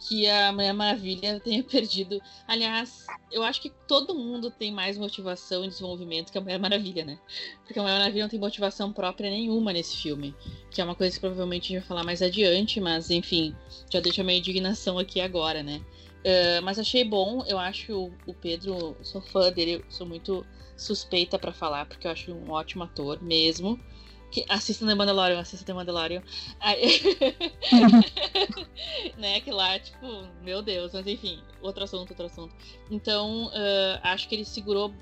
que a Mulher Maravilha tenha perdido. Aliás, eu acho que todo mundo tem mais motivação e desenvolvimento que a Mulher Maravilha, né? Porque a Mulher Maravilha não tem motivação própria nenhuma nesse filme. Que é uma coisa que provavelmente a gente vai falar mais adiante, mas enfim, já deixa a minha indignação aqui agora, né? Uh, mas achei bom, eu acho o Pedro, sou fã dele, sou muito suspeita para falar, porque eu acho um ótimo ator mesmo. Que, assista The Mandalorian, assista The Mandalorian. Aí, né, que lá, tipo, meu Deus, mas enfim, outro assunto, outro assunto. Então, uh, acho que ele segurou.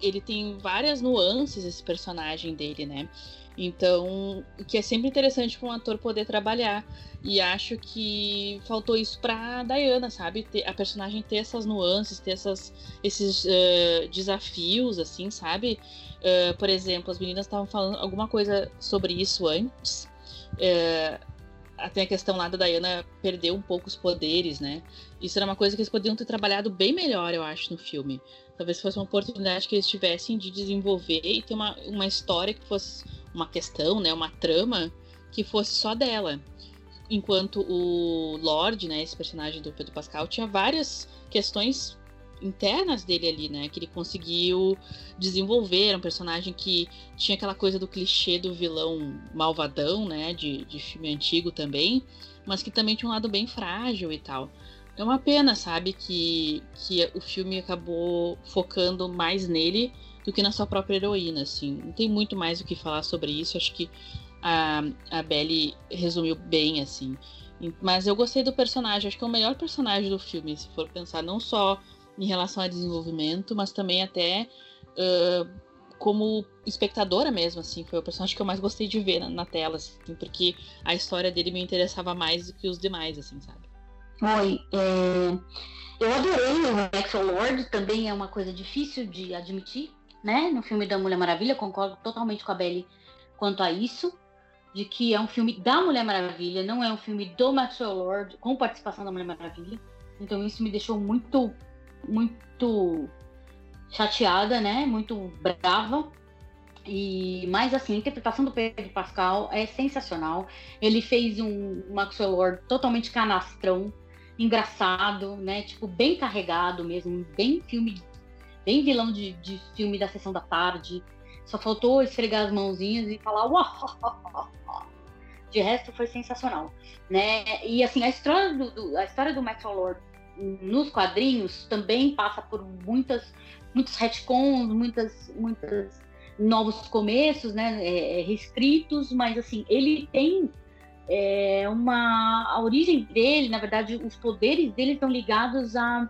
Ele tem várias nuances, esse personagem dele, né? Então, o que é sempre interessante para um ator poder trabalhar. E acho que faltou isso pra Diana, sabe? A personagem ter essas nuances, ter essas, esses uh, desafios, assim, sabe? Uh, por exemplo, as meninas estavam falando alguma coisa sobre isso antes. Uh, até a questão lá da Diana perder um pouco os poderes, né? Isso era uma coisa que eles poderiam ter trabalhado bem melhor, eu acho, no filme. Talvez fosse uma oportunidade que eles tivessem de desenvolver e ter uma, uma história que fosse uma questão, né? Uma trama que fosse só dela. Enquanto o Lorde, né? Esse personagem do Pedro Pascal, tinha várias questões internas dele ali, né? Que ele conseguiu desenvolver. Era um personagem que tinha aquela coisa do clichê do vilão malvadão, né? De, de filme antigo também, mas que também tinha um lado bem frágil e tal. É uma pena, sabe, que, que o filme acabou focando mais nele do que na sua própria heroína, assim. Não tem muito mais o que falar sobre isso. Acho que a, a Belly resumiu bem, assim. Mas eu gostei do personagem. Acho que é o melhor personagem do filme, se for pensar não só em relação a desenvolvimento, mas também até uh, como espectadora mesmo, assim. Foi o personagem que eu mais gostei de ver na, na tela, assim, porque a história dele me interessava mais do que os demais, assim, sabe? Oi, é... eu adorei o Maxwell Lord, também é uma coisa difícil de admitir, né? No filme da Mulher Maravilha, concordo totalmente com a Belly quanto a isso, de que é um filme da Mulher Maravilha, não é um filme do Maxwell Lord, com participação da Mulher Maravilha. Então isso me deixou muito, muito chateada, né? Muito brava. E mais assim, a interpretação do Pedro Pascal é sensacional. Ele fez um Maxwell Lord totalmente canastrão, engraçado, né? Tipo, bem carregado mesmo, bem filme bem vilão de, de filme da sessão da tarde. Só faltou esfregar as mãozinhas e falar uau! De resto foi sensacional, né? E assim a história do, do a história do Maxwell Lord nos quadrinhos também passa por muitas muitos retcons, muitas muitas novos começos, né? É, é reescritos, mas assim ele tem é, uma a origem dele, na verdade, os poderes dele estão ligados à,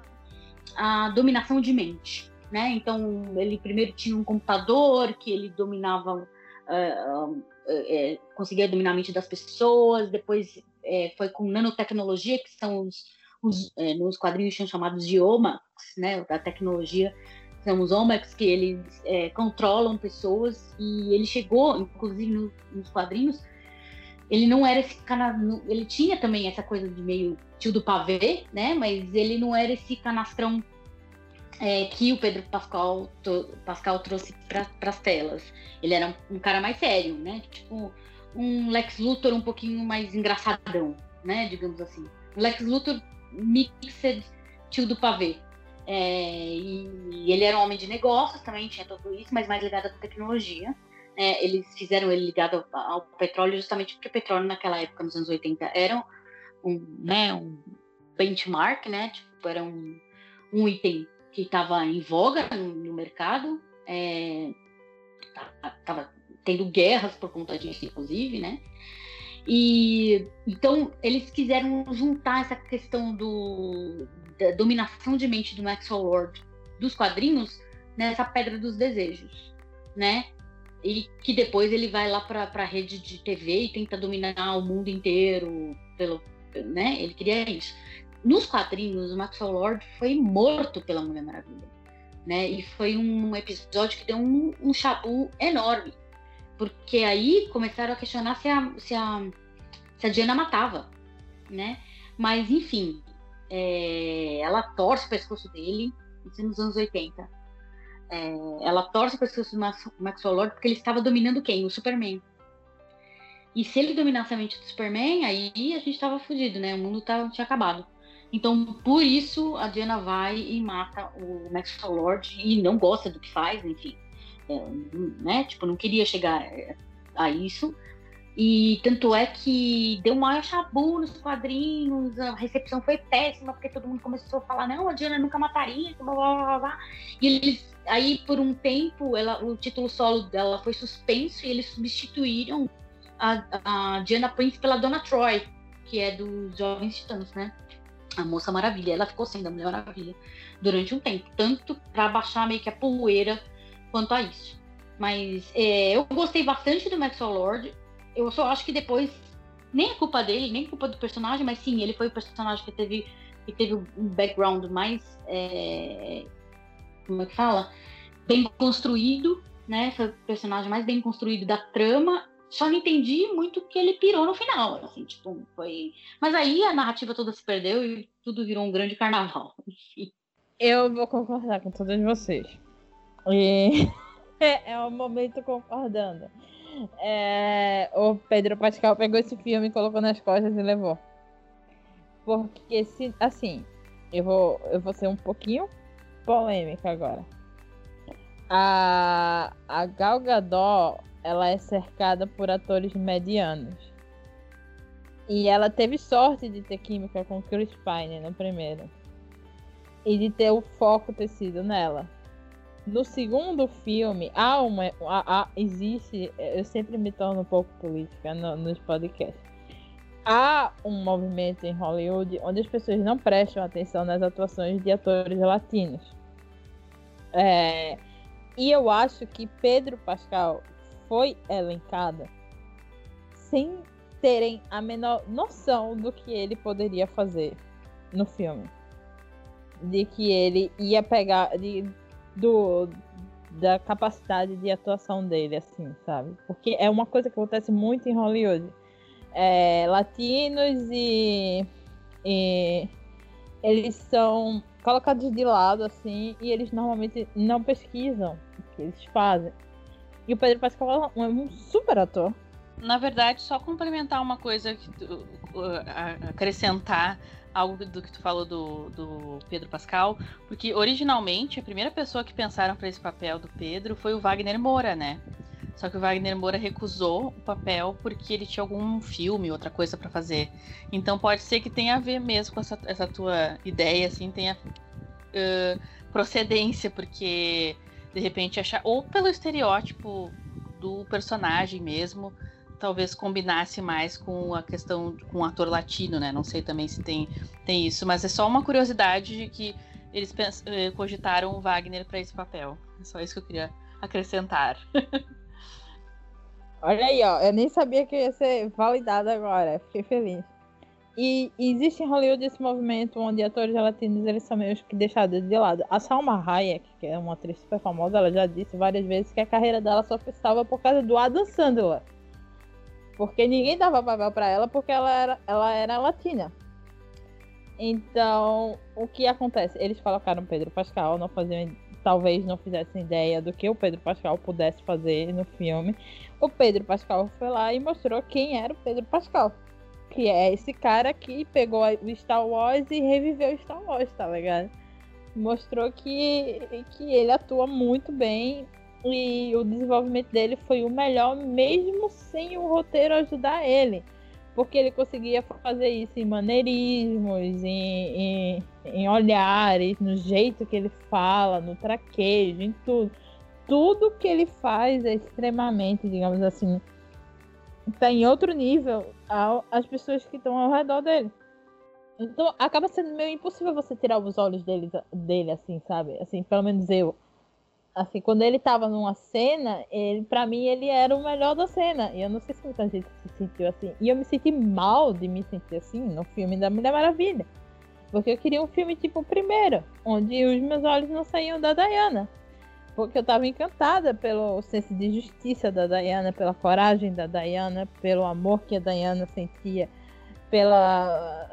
à dominação de mente né? Então ele primeiro tinha um computador que ele dominava, uh, uh, uh, conseguia dominar a mente das pessoas. Depois é, foi com nanotecnologia que são os, os é, nos quadrinhos são chamados de omax, né? Da tecnologia são os omax que eles é, controlam pessoas e ele chegou, inclusive no, nos quadrinhos, ele não era esse cara, ele tinha também essa coisa de meio tio do pavê, né? Mas ele não era esse canastrão é, que o Pedro Pascal, Pascal trouxe para as telas. Ele era um, um, cara mais sério, né? Tipo um Lex Luthor um pouquinho mais engraçadão, né? Digamos assim. Um Lex Luthor mixed tio do pavê. É, e, e, ele era um homem de negócios também, tinha tudo isso, mas mais ligado à tecnologia. É, eles fizeram ele ligado ao, ao, petróleo justamente porque o petróleo naquela época, nos anos 80, era um, né, um benchmark, né? Tipo, era um, um item que estava em voga no, no mercado, estava é, tendo guerras por conta disso, inclusive, né? E então eles quiseram juntar essa questão do, da dominação de mente do Maxwell Lord dos quadrinhos nessa pedra dos desejos, né? E que depois ele vai lá para a rede de TV e tenta dominar o mundo inteiro pelo, né? Ele queria isso nos quadrinhos, o Maxwell Lord foi morto pela Mulher Maravilha. Né? E foi um episódio que deu um, um chabu enorme. Porque aí começaram a questionar se a, se a, se a Diana matava. Né? Mas, enfim, é, ela torce o pescoço dele, isso é nos anos 80. É, ela torce o pescoço do Maxwell Lord porque ele estava dominando quem? O Superman. E se ele dominasse a mente do Superman, aí a gente estava fudido, né? O mundo tava, tinha acabado. Então, por isso, a Diana vai e mata o Maxwell Lord e não gosta do que faz, enfim. É, né? Tipo, não queria chegar a isso. E tanto é que deu um maior chabu nos quadrinhos, a recepção foi péssima, porque todo mundo começou a falar, não, a Diana nunca mataria, blá, blá, blá, blá. E eles, aí por um tempo, ela, o título solo dela foi suspenso e eles substituíram a, a Diana Prince pela Dona Troy, que é dos Jovens Titãs, né? a Moça Maravilha. Ela ficou sendo a Mulher Maravilha durante um tempo, tanto para baixar meio que a poeira quanto a isso. Mas é, eu gostei bastante do Maxwell Lord. Eu só acho que depois nem é culpa dele, nem é culpa do personagem, mas sim, ele foi o personagem que teve que teve um background mais é, como é que fala, bem construído, né? Foi o personagem mais bem construído da trama só não entendi muito que ele pirou no final, assim, tipo, foi... Mas aí a narrativa toda se perdeu e tudo virou um grande carnaval. Eu vou concordar com todos vocês. E é o um momento concordando. É... O Pedro Pascal pegou esse filme, colocou nas costas e levou. Porque, se, assim, eu vou, eu vou ser um pouquinho polêmica agora. A, a Gal Gadot ela é cercada por atores medianos. E ela teve sorte de ter química com Chris Pine no primeiro. E de ter o foco ter sido nela. No segundo filme, há uma. Há, há, existe. Eu sempre me torno um pouco política no, nos podcasts. Há um movimento em Hollywood onde as pessoas não prestam atenção nas atuações de atores latinos. É, e eu acho que Pedro Pascal foi elencada sem terem a menor noção do que ele poderia fazer no filme. De que ele ia pegar. De, do, da capacidade de atuação dele, assim, sabe? Porque é uma coisa que acontece muito em Hollywood. É, latinos e, e eles são colocados de lado, assim, e eles normalmente não pesquisam o que eles fazem. E o Pedro Pascal é um super ator. Na verdade, só complementar uma coisa, que tu, acrescentar algo do que tu falou do, do Pedro Pascal, porque originalmente a primeira pessoa que pensaram para esse papel do Pedro foi o Wagner Moura, né? Só que o Wagner Moura recusou o papel porque ele tinha algum filme, outra coisa para fazer. Então pode ser que tenha a ver mesmo com essa, essa tua ideia, assim, tenha uh, procedência, porque de repente achar. Ou pelo estereótipo do personagem mesmo, talvez combinasse mais com a questão com o ator latino, né? Não sei também se tem, tem isso, mas é só uma curiosidade de que eles eh, cogitaram o Wagner para esse papel. É só isso que eu queria acrescentar. Olha aí, ó. Eu nem sabia que ia ser validado agora. Fiquei feliz. E, existe em Hollywood esse movimento onde atores latinos eles são meio que deixados de lado. A Salma Hayek, que é uma atriz super famosa, ela já disse várias vezes que a carreira dela só estava por causa do Adam Sandler. Porque ninguém dava papel para ela porque ela era, ela era latina. Então, o que acontece? Eles colocaram Pedro Pascal, não faziam, talvez não fizessem ideia do que o Pedro Pascal pudesse fazer no filme. O Pedro Pascal foi lá e mostrou quem era o Pedro Pascal. Que é esse cara que pegou o Star Wars e reviveu o Star Wars, tá ligado? Mostrou que, que ele atua muito bem e o desenvolvimento dele foi o melhor, mesmo sem o roteiro ajudar ele. Porque ele conseguia fazer isso em maneirismos, em, em, em olhares, no jeito que ele fala, no traquejo, em tudo. Tudo que ele faz é extremamente, digamos assim, está em outro nível as pessoas que estão ao redor dele. Então acaba sendo meio impossível você tirar os olhos dele, dele assim, sabe? Assim, pelo menos eu assim, quando ele tava numa cena, ele, para mim ele era o melhor da cena. E eu não sei se muita gente se sentiu assim. E eu me senti mal de me sentir assim no filme da Mulher Maravilha. Porque eu queria um filme tipo o primeiro, onde os meus olhos não saíam da Diana. Porque eu tava encantada pelo senso de justiça da Diana, pela coragem da Diana, pelo amor que a Diana sentia, pela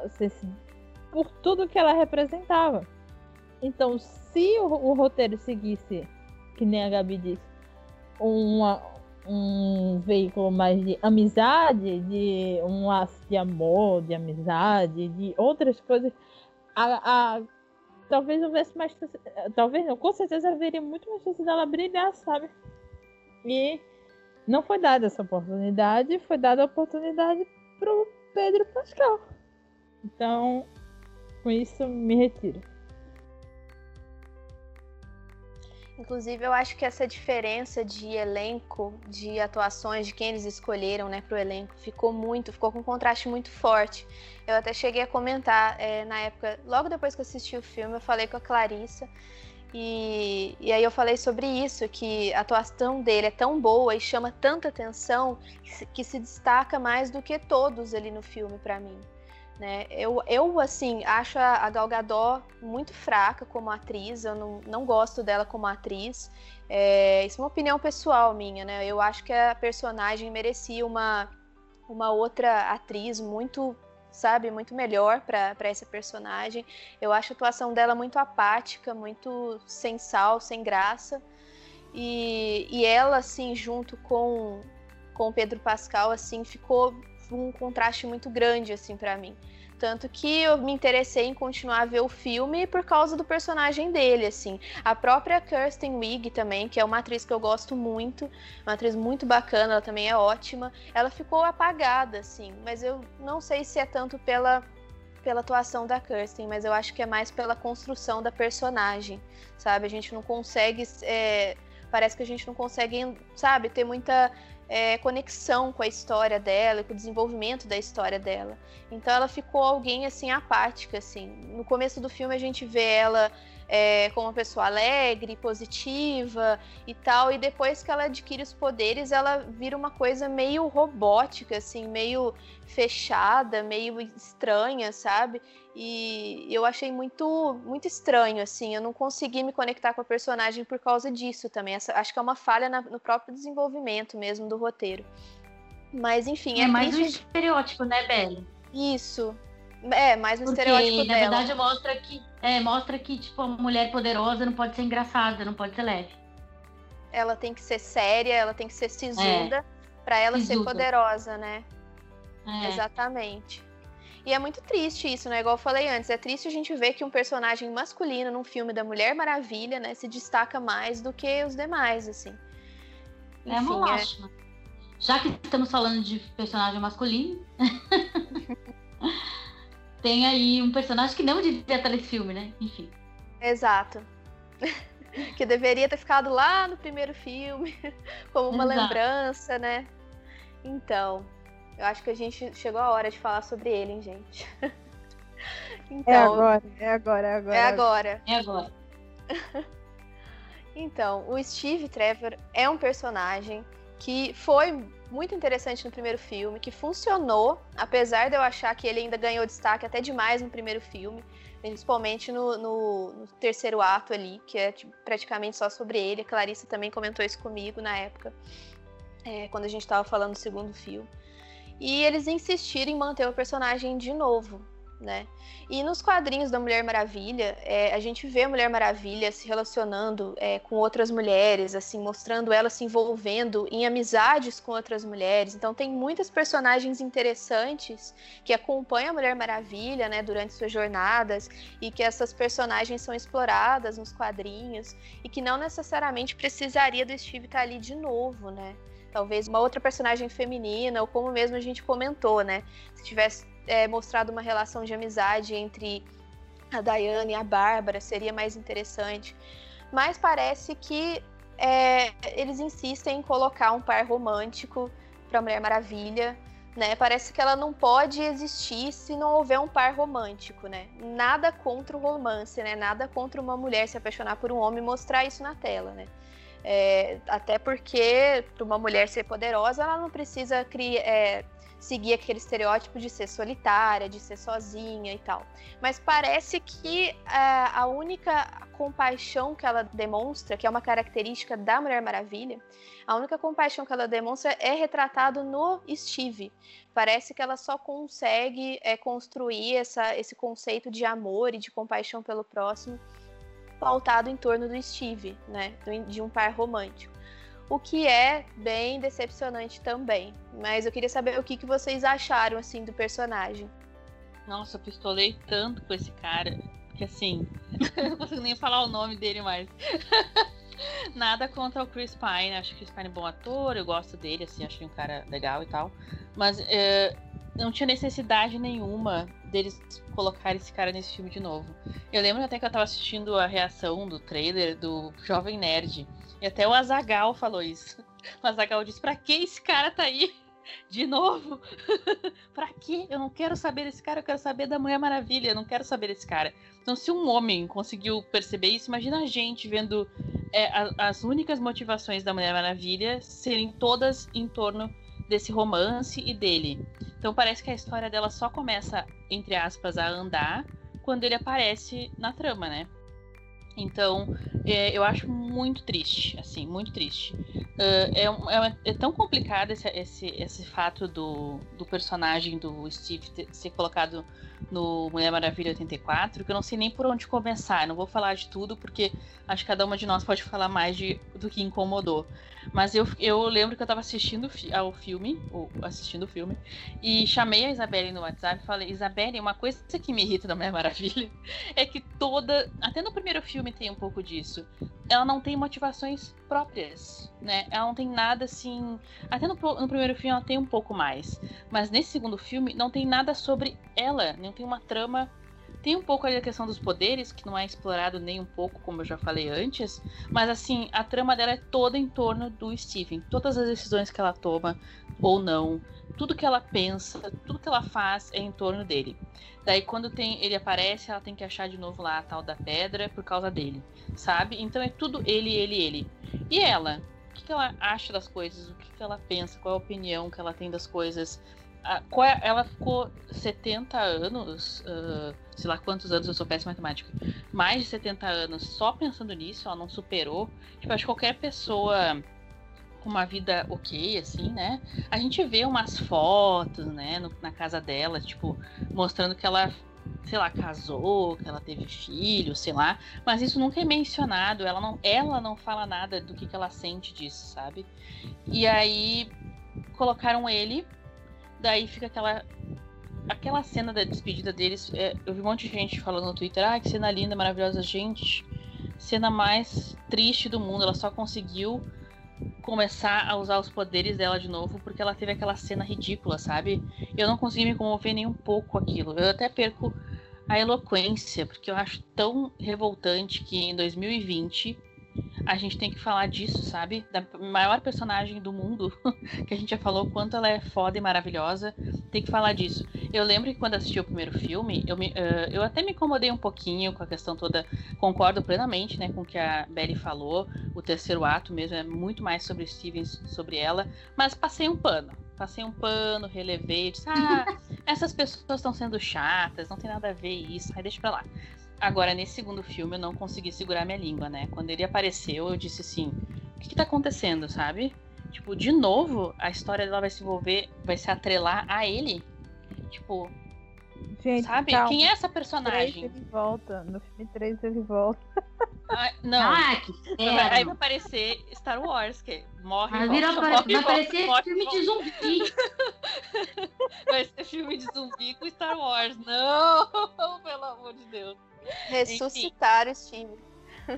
por tudo que ela representava. Então, se o, o roteiro seguisse que nem a Gabi disse, uma, um veículo mais de amizade, de um laço de amor, de amizade, de outras coisas, a, a, talvez houvesse mais. Talvez não, com certeza haveria muito mais chance dela brilhar, sabe? E não foi dada essa oportunidade, foi dada a oportunidade pro Pedro Pascal. Então, com isso, me retiro. Inclusive, eu acho que essa diferença de elenco, de atuações, de quem eles escolheram né, para o elenco, ficou muito, ficou com um contraste muito forte. Eu até cheguei a comentar é, na época, logo depois que eu assisti o filme, eu falei com a Clarissa. E, e aí eu falei sobre isso, que a atuação dele é tão boa e chama tanta atenção que se, que se destaca mais do que todos ali no filme para mim. Né? Eu, eu, assim, acho a Gal Gadot muito fraca como atriz, eu não, não gosto dela como atriz. É, isso é uma opinião pessoal minha, né? Eu acho que a personagem merecia uma, uma outra atriz muito, sabe, muito melhor para essa personagem. Eu acho a atuação dela muito apática, muito sem sal, sem graça. E, e ela, assim, junto com, com Pedro Pascal, assim, ficou um contraste muito grande, assim, para mim Tanto que eu me interessei em continuar a ver o filme por causa do personagem dele, assim. A própria Kirsten Wiig também, que é uma atriz que eu gosto muito, uma atriz muito bacana, ela também é ótima. Ela ficou apagada, assim, mas eu não sei se é tanto pela pela atuação da Kirsten, mas eu acho que é mais pela construção da personagem, sabe? A gente não consegue, é, parece que a gente não consegue, sabe, ter muita é, conexão com a história dela, com o desenvolvimento da história dela. Então ela ficou alguém assim apática, assim. No começo do filme a gente vê ela é, como uma pessoa alegre, positiva e tal, e depois que ela adquire os poderes, ela vira uma coisa meio robótica, assim, meio fechada, meio estranha, sabe? E eu achei muito, muito estranho, assim. Eu não consegui me conectar com a personagem por causa disso também. Essa, acho que é uma falha na, no próprio desenvolvimento mesmo do roteiro. Mas, enfim. É, é mais um estereótipo, né, Belle? Isso, é, mais um Porque, estereótipo na dela. verdade, mostra que, é, mostra que, tipo, a mulher poderosa não pode ser engraçada, não pode ser leve. Ela tem que ser séria, ela tem que ser sisuda é. para ela sisuda. ser poderosa, né? É. Exatamente. E é muito triste isso, né? Igual eu falei antes, é triste a gente ver que um personagem masculino num filme da Mulher Maravilha, né, se destaca mais do que os demais, assim. Enfim, é uma lástima. É... Já que estamos falando de personagem masculino, tem aí um personagem que não devia estar nesse filme, né? Enfim. Exato. que deveria ter ficado lá no primeiro filme, como uma Exato. lembrança, né? Então, eu acho que a gente chegou a hora de falar sobre ele, hein, gente? então, é agora, é agora, é agora. É agora. É agora. então, o Steve Trevor é um personagem que foi muito interessante no primeiro filme, que funcionou, apesar de eu achar que ele ainda ganhou destaque até demais no primeiro filme, principalmente no, no, no terceiro ato ali, que é tipo, praticamente só sobre ele. A Clarissa também comentou isso comigo na época, é, quando a gente estava falando do segundo filme. E eles insistiram em manter o personagem de novo, né? E nos quadrinhos da Mulher Maravilha, é, a gente vê a Mulher Maravilha se relacionando é, com outras mulheres, assim, mostrando ela se envolvendo em amizades com outras mulheres. Então tem muitas personagens interessantes que acompanham a Mulher Maravilha, né, durante suas jornadas e que essas personagens são exploradas nos quadrinhos e que não necessariamente precisaria do Steve estar ali de novo, né? Talvez uma outra personagem feminina, ou como mesmo a gente comentou, né? Se tivesse é, mostrado uma relação de amizade entre a Diane e a Bárbara, seria mais interessante. Mas parece que é, eles insistem em colocar um par romântico para Mulher Maravilha, né? Parece que ela não pode existir se não houver um par romântico, né? Nada contra o romance, né? Nada contra uma mulher se apaixonar por um homem e mostrar isso na tela, né? É, até porque para uma mulher ser poderosa, ela não precisa criar, é, seguir aquele estereótipo de ser solitária, de ser sozinha e tal. Mas parece que uh, a única compaixão que ela demonstra, que é uma característica da Mulher Maravilha, a única compaixão que ela demonstra é retratado no Steve. Parece que ela só consegue é, construir essa, esse conceito de amor e de compaixão pelo próximo pautado em torno do Steve, né, de um par romântico o que é bem decepcionante também. Mas eu queria saber o que, que vocês acharam assim do personagem. Nossa, eu pistolei tanto com esse cara que assim, não consigo nem falar o nome dele mais. Nada contra o Chris Pine, acho que o Chris Pine é bom ator, eu gosto dele, assim, achei um cara legal e tal. Mas uh, não tinha necessidade nenhuma deles colocar esse cara nesse filme de novo. Eu lembro até que eu tava assistindo a reação do trailer do Jovem Nerd. E até o Azagal falou isso. O Azagal disse: pra que esse cara tá aí? De novo? pra quê? Eu não quero saber desse cara, eu quero saber da Mulher Maravilha, eu não quero saber desse cara. Então, se um homem conseguiu perceber isso, imagina a gente vendo é, a, as únicas motivações da Mulher Maravilha serem todas em torno desse romance e dele. Então parece que a história dela só começa, entre aspas, a andar quando ele aparece na trama, né? Então, é, eu acho muito triste, assim, muito triste. Uh, é, é, é, tão complicado esse, esse, esse fato do, do personagem do Steve ter, ser colocado no Mulher Maravilha 84, que eu não sei nem por onde começar. Eu não vou falar de tudo, porque acho que cada uma de nós pode falar mais de, do que incomodou. Mas eu, eu lembro que eu estava assistindo ao filme, ou assistindo o filme, e chamei a Isabelle no WhatsApp e falei, Isabelle, uma coisa que me irrita da Mulher Maravilha é que toda. Até no primeiro filme tem um pouco disso. Ela não tem motivações próprias, né? Ela não tem nada assim. Até no, no primeiro filme ela tem um pouco mais. Mas nesse segundo filme não tem nada sobre ela, não tem uma trama tem um pouco ali a questão dos poderes, que não é explorado nem um pouco, como eu já falei antes. Mas assim, a trama dela é toda em torno do Steven. Todas as decisões que ela toma ou não, tudo que ela pensa, tudo que ela faz é em torno dele. Daí quando tem, ele aparece, ela tem que achar de novo lá a tal da pedra por causa dele, sabe? Então é tudo ele, ele, ele. E ela? O que, que ela acha das coisas? O que, que ela pensa? Qual é a opinião que ela tem das coisas? É, ela ficou 70 anos, uh, sei lá quantos anos, eu sou péssima matemática, mais de 70 anos só pensando nisso, ela não superou. Tipo, acho que qualquer pessoa com uma vida ok, assim, né? A gente vê umas fotos, né, no, na casa dela, tipo, mostrando que ela, sei lá, casou, que ela teve filho, sei lá, mas isso nunca é mencionado, ela não, ela não fala nada do que, que ela sente disso, sabe? E aí colocaram ele Daí fica aquela aquela cena da despedida deles. É, eu vi um monte de gente falando no Twitter: ah, que cena linda, maravilhosa. Gente, cena mais triste do mundo. Ela só conseguiu começar a usar os poderes dela de novo porque ela teve aquela cena ridícula, sabe? Eu não consegui me comover nem um pouco aquilo. Eu até perco a eloquência, porque eu acho tão revoltante que em 2020 a gente tem que falar disso, sabe? Da maior personagem do mundo, que a gente já falou quanto ela é foda e maravilhosa, tem que falar disso. Eu lembro que quando assisti o primeiro filme, eu, me, uh, eu até me incomodei um pouquinho com a questão toda, concordo plenamente, né, com o que a Belly falou, o terceiro ato mesmo é muito mais sobre Steven, sobre ela, mas passei um pano. Passei um pano, relevei, disse, ah, essas pessoas estão sendo chatas, não tem nada a ver isso, aí deixa pra lá. Agora, nesse segundo filme, eu não consegui segurar minha língua, né? Quando ele apareceu, eu disse assim: o que, que tá acontecendo, sabe? Tipo, de novo, a história dela vai se envolver, vai se atrelar a ele. Tipo, Gente, sabe? calma. Quem é essa personagem? ele volta. No filme 3 ele volta. Ah, não. Ah, que Aí vai sério. aparecer Star Wars, que morre. Vai, volta, virar, morre, vai volta, parecer morre, filme volta. de zumbi. Vai ser filme de zumbi com Star Wars. Não, pelo amor de Deus. Ressuscitar o Steve.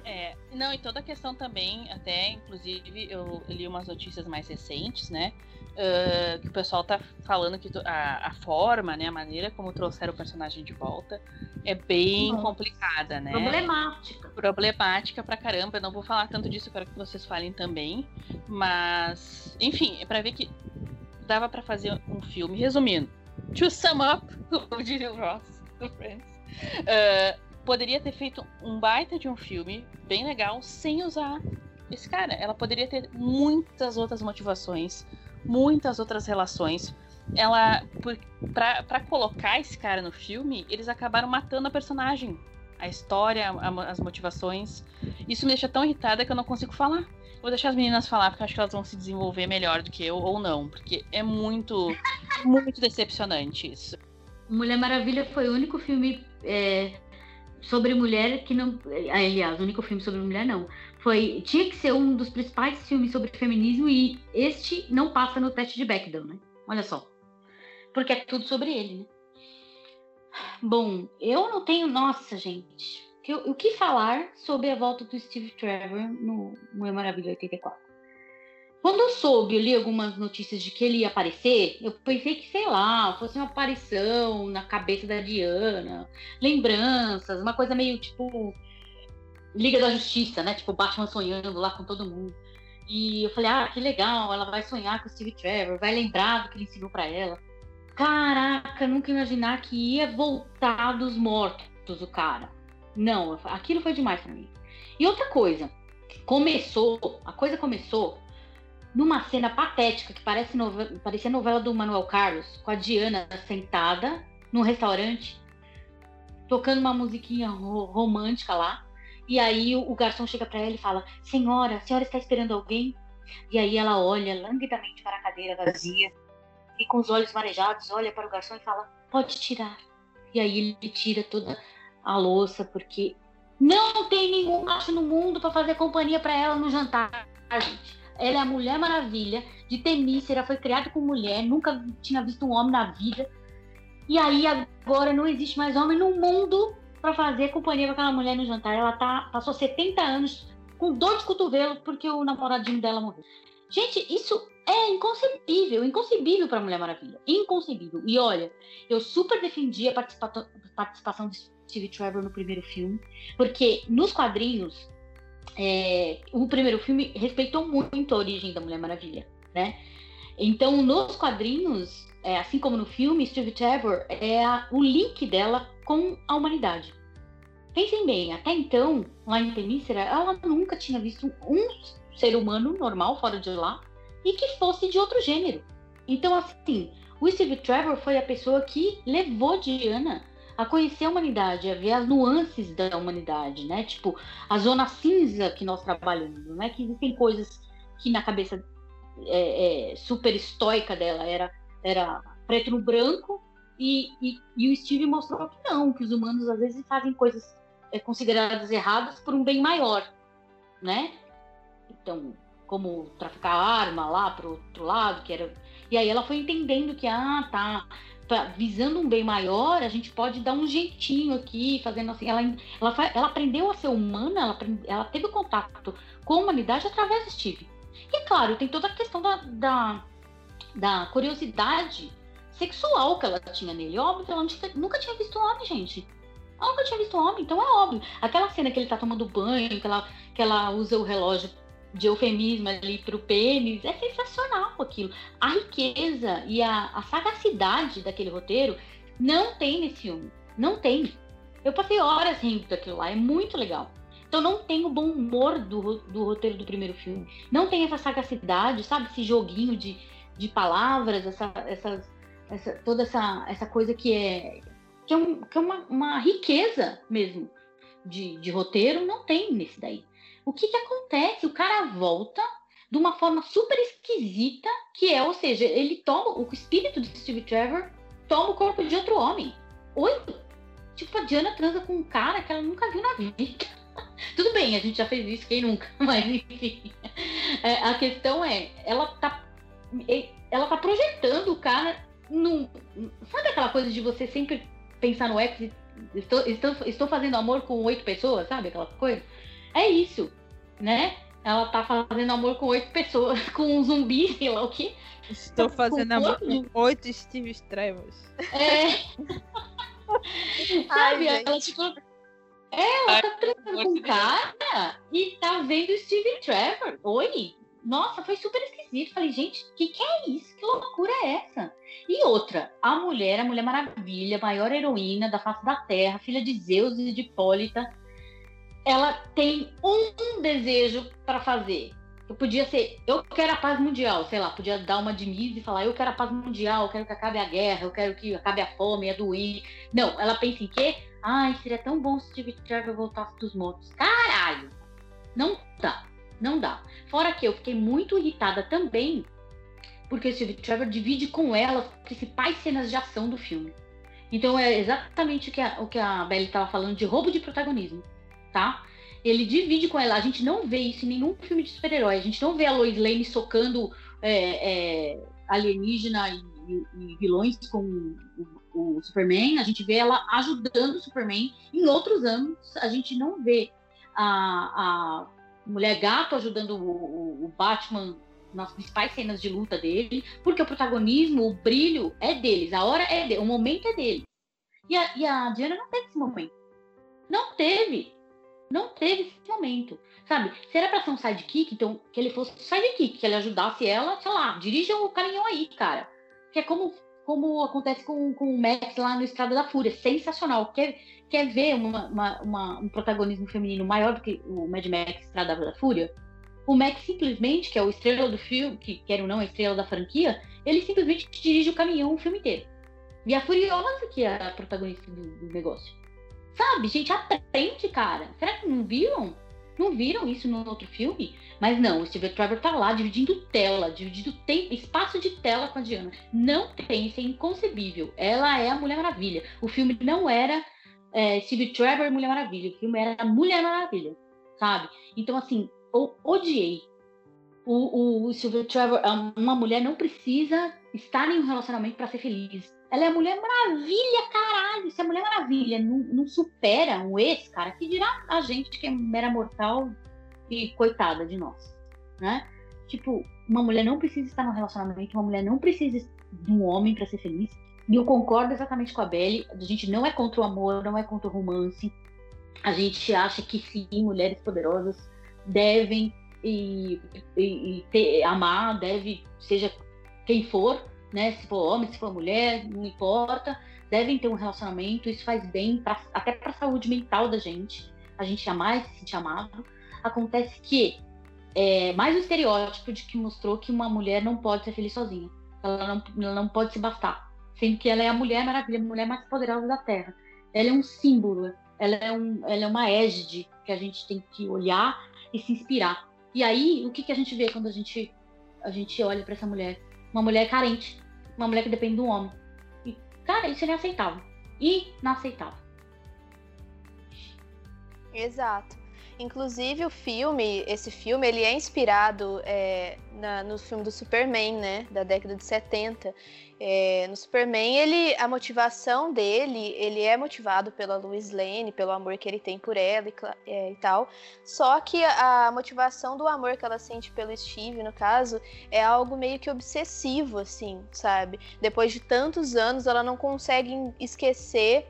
É, não, e toda a questão também, até inclusive eu li umas notícias mais recentes, né? Ah, que o pessoal tá falando que a, a forma, né, a maneira como trouxeram o personagem de volta é bem Nossa. complicada, né? Problemática. Problemática pra caramba. Eu não vou falar tanto disso, eu quero que vocês falem também. Mas, enfim, é pra ver que dava pra fazer um filme. Resumindo, to sum up, como diria o Ross do Friends. ah, poderia ter feito um baita de um filme bem legal sem usar esse cara. Ela poderia ter muitas outras motivações, muitas outras relações. Ela, pra colocar esse cara no filme, eles acabaram matando a personagem. A história, a- as motivações. Isso me deixa tão irritada que eu não consigo falar. Vou deixar as meninas falar, porque acho que elas vão se desenvolver melhor do que eu, ou não. Porque é muito, muito decepcionante isso. Mulher Maravilha foi o único filme é, sobre mulher que não. Aliás, o único filme sobre mulher não. Foi, tinha que ser um dos principais filmes sobre feminismo e este não passa no teste de Bechdel, né? Olha só. Porque é tudo sobre ele, né? Bom, eu não tenho. Nossa, gente. que- O que falar sobre a volta do Steve Trevor no Mulher Maravilha 84? Quando eu soube, eu li algumas notícias de que ele ia aparecer, eu pensei que, sei lá, fosse uma aparição na cabeça da Diana, lembranças, uma coisa meio tipo Liga da Justiça, né? Tipo Batman sonhando lá com todo mundo. E eu falei, ah, que legal, ela vai sonhar com o Steve Trevor, vai lembrar do que ele ensinou pra ela. Caraca, nunca imaginar que ia voltar dos mortos o cara. Não, aquilo foi demais pra mim. E outra coisa, começou, a coisa começou numa cena patética que parece nove- parecia novela do Manuel Carlos, com a Diana sentada num restaurante, tocando uma musiquinha ro- romântica lá. E aí o, garçom chega para ela e fala: Senhora, a senhora está esperando alguém? E aí ela olha languidamente para a cadeira vazia e com os olhos marejados olha para o garçom e fala: Pode tirar. E aí ele tira toda a louça porque não tem nenhum macho no mundo para fazer companhia para ela no jantar, gente. Ela é a Mulher Maravilha de Temícera, foi criada com mulher, nunca tinha visto um homem na vida. E aí agora não existe mais homem no mundo para fazer companhia com aquela mulher no jantar. Ela tá, passou 70 anos com dor de cotovelo porque o namoradinho dela morreu. Gente, isso é inconcebível, inconcebível para Mulher Maravilha. Inconcebível. E olha, eu super defendi a participa participação de Steve Trevor no primeiro filme, porque nos quadrinhos, é, o primeiro filme respeitou muito a origem da Mulher Maravilha, né? Então, nos quadrinhos, é, assim como no filme, Steve Trevor é a, o link dela com a humanidade. Pensem bem, até então, lá em Temícera, ela nunca tinha visto um ser humano normal fora de lá e que fosse de outro gênero. Então, assim, o Steve Trevor foi a pessoa que levou Diana a conhecer a humanidade, a ver as nuances da humanidade, né? Tipo, a zona cinza que nós trabalhamos, né? Que existem coisas que na cabeça é, é, super estoica dela era, era preto no branco, e, e, e, o Steve mostrou que não, que os humanos às vezes fazem coisas é, consideradas erradas por um bem maior, né? Então, como traficar arma lá para outro lado, que era. E aí ela foi entendendo que, ah, tá, visando um bem maior, a gente pode dar um jeitinho aqui, fazendo assim. Ela, ela, ela aprendeu a ser humana, ela, ela teve contato com a humanidade através do Steve. E claro, tem toda a questão da, da, da curiosidade sexual que ela tinha nele. Óbvio que ela nunca tinha visto homem, gente. Ela nunca tinha visto homem, então é óbvio. Aquela cena que ele tá tomando banho, que ela, que ela usa o relógio de eufemismo ali para o pênis, é sensacional aquilo. A riqueza e a, a, sagacidade daquele roteiro não tem nesse filme. Não tem. Eu passei horas rindo daquilo lá, é muito legal. Então não tem o bom humor do, do roteiro do primeiro filme. Não tem essa sagacidade, sabe? Esse joguinho de, de palavras, essa, essa, essa, toda essa, essa coisa que é, que é, um, que é uma, uma riqueza mesmo de, de roteiro, não tem nesse daí. O que, que acontece? O cara volta de uma forma super esquisita, que é, ou seja, ele toma o espírito de Steve Trevor toma o corpo de outro homem. Oi? Tipo, a Diana transa com um cara que ela nunca viu na vida. Tudo bem, a gente já fez isso, quem nunca? Mas enfim. É, a questão é, ela tá. Ela tá projetando o cara num. Sabe aquela coisa de você sempre pensar no ex? Estou, estou, estou fazendo amor com oito pessoas, sabe? Aquela coisa? É isso, né? Ela tá fazendo amor com oito pessoas, com um zumbi, sei lá o quê. Estou fazendo amor com oito Steve Trevors. É. Sabe? Ai, ela, tipo. É, ela tá tratando com um cara e tá vendo Steve Trevor. Oi? Nossa, foi super esquisito. Falei, gente, o que, que é isso? Que loucura é essa? E outra, a mulher, a Mulher Maravilha, maior heroína da face da Terra, filha de Zeus e de Hipólita, ela tem um desejo para fazer. Eu podia ser, eu quero a paz mundial, sei lá, podia dar uma de mim e falar, eu quero a paz mundial, eu quero que acabe a guerra, eu quero que acabe a fome, a doença. Não, ela pensa em quê? Ai, seria tão bom se Steve Trevor voltasse dos mortos. Caralho! Não dá, não dá. Fora que eu fiquei muito irritada também, porque Steve Trevor divide com ela as principais cenas de ação do filme. Então é exatamente o que a, o que a Belly estava falando de roubo de protagonismo tá? Ele divide com ela. A gente não vê isso em nenhum filme de super-herói. A gente não vê a Lois Lane socando é, é, alienígena e, e, e, vilões com o, o, Superman. A gente vê ela ajudando o Superman. Em outros âmbitos, a gente não vê a, a Mulher Gato ajudando o, o Batman nas principais cenas de luta dele, porque o protagonismo, o brilho é deles, a hora é dele, o momento é dele. E a, e a Diana não teve esse momento. Não teve. Não teve esse momento. Sabe? Se era pra ser um sidekick, então que ele fosse sidekick, que ele ajudasse ela, sei lá, dirija o caminhão aí, cara. Que é como, como acontece com, com o Max lá no Estrada da Fúria. Sensacional. Quer ver uma, uma, uma, um protagonismo feminino maior do que o Mad Max Estrada da Fúria? O Max simplesmente, que é o estrela do filme, que quer ou não, a estrela da franquia, ele simplesmente dirige o caminhão o filme inteiro. E a Furiosa, que é a protagonista do, do negócio. Sabe, gente, aprende, cara. Será que não viram? Não viram isso no outro filme? Mas não, o Steve Trevor tá lá dividindo tela, dividindo tempo, espaço de tela com a Diana. Não tem, isso é inconcebível. Ela é a Mulher Maravilha. O filme não era é, Steve Trevor e Mulher Maravilha. O filme era Mulher Maravilha, sabe? Então, assim, eu odiei. O, o, o Steve Trevor, uma mulher não precisa estar em um relacionamento para ser feliz. Ela é Mulher Maravilha, caralho. Se a Mulher Maravilha não, não supera um ex, cara, que dirá a gente que é mera mortal e coitada de nós, né? Tipo, uma mulher não precisa estar no relacionamento, uma mulher não precisa de um homem para ser feliz. E eu concordo exatamente com a Belly. A gente não é contra o amor, não é contra o romance. A gente acha que sim, mulheres poderosas devem e, e, e ter, amar, deve, seja quem for, né? Se for homem, se for mulher, não importa. Devem ter um relacionamento, isso faz bem pra, até para a saúde mental da gente. A gente amar e se sentir amado. Acontece que é mais o estereótipo de que mostrou que uma mulher não pode ser feliz sozinha. Ela não, ela não pode se bastar. Sendo que ela é a mulher maravilha, a mulher mais poderosa da Terra. Ela é um símbolo, ela é, um, ela é uma égide que a gente tem que olhar e se inspirar. E aí, o que, que a gente vê quando a gente, a gente olha para essa mulher? Uma mulher carente, uma mulher que depende do homem. E, cara, isso é inaceitável. Inaceitável. Exato. Inclusive o filme, esse filme, ele é inspirado é, na, no filme do Superman, né, da década de 70. É, no Superman, ele, a motivação dele, ele é motivado pela Lois Lane, pelo amor que ele tem por ela e, é, e, tal. Só que a motivação do amor que ela sente pelo Steve, no caso, é algo meio que obsessivo, assim, sabe? Depois de tantos anos, ela não consegue esquecer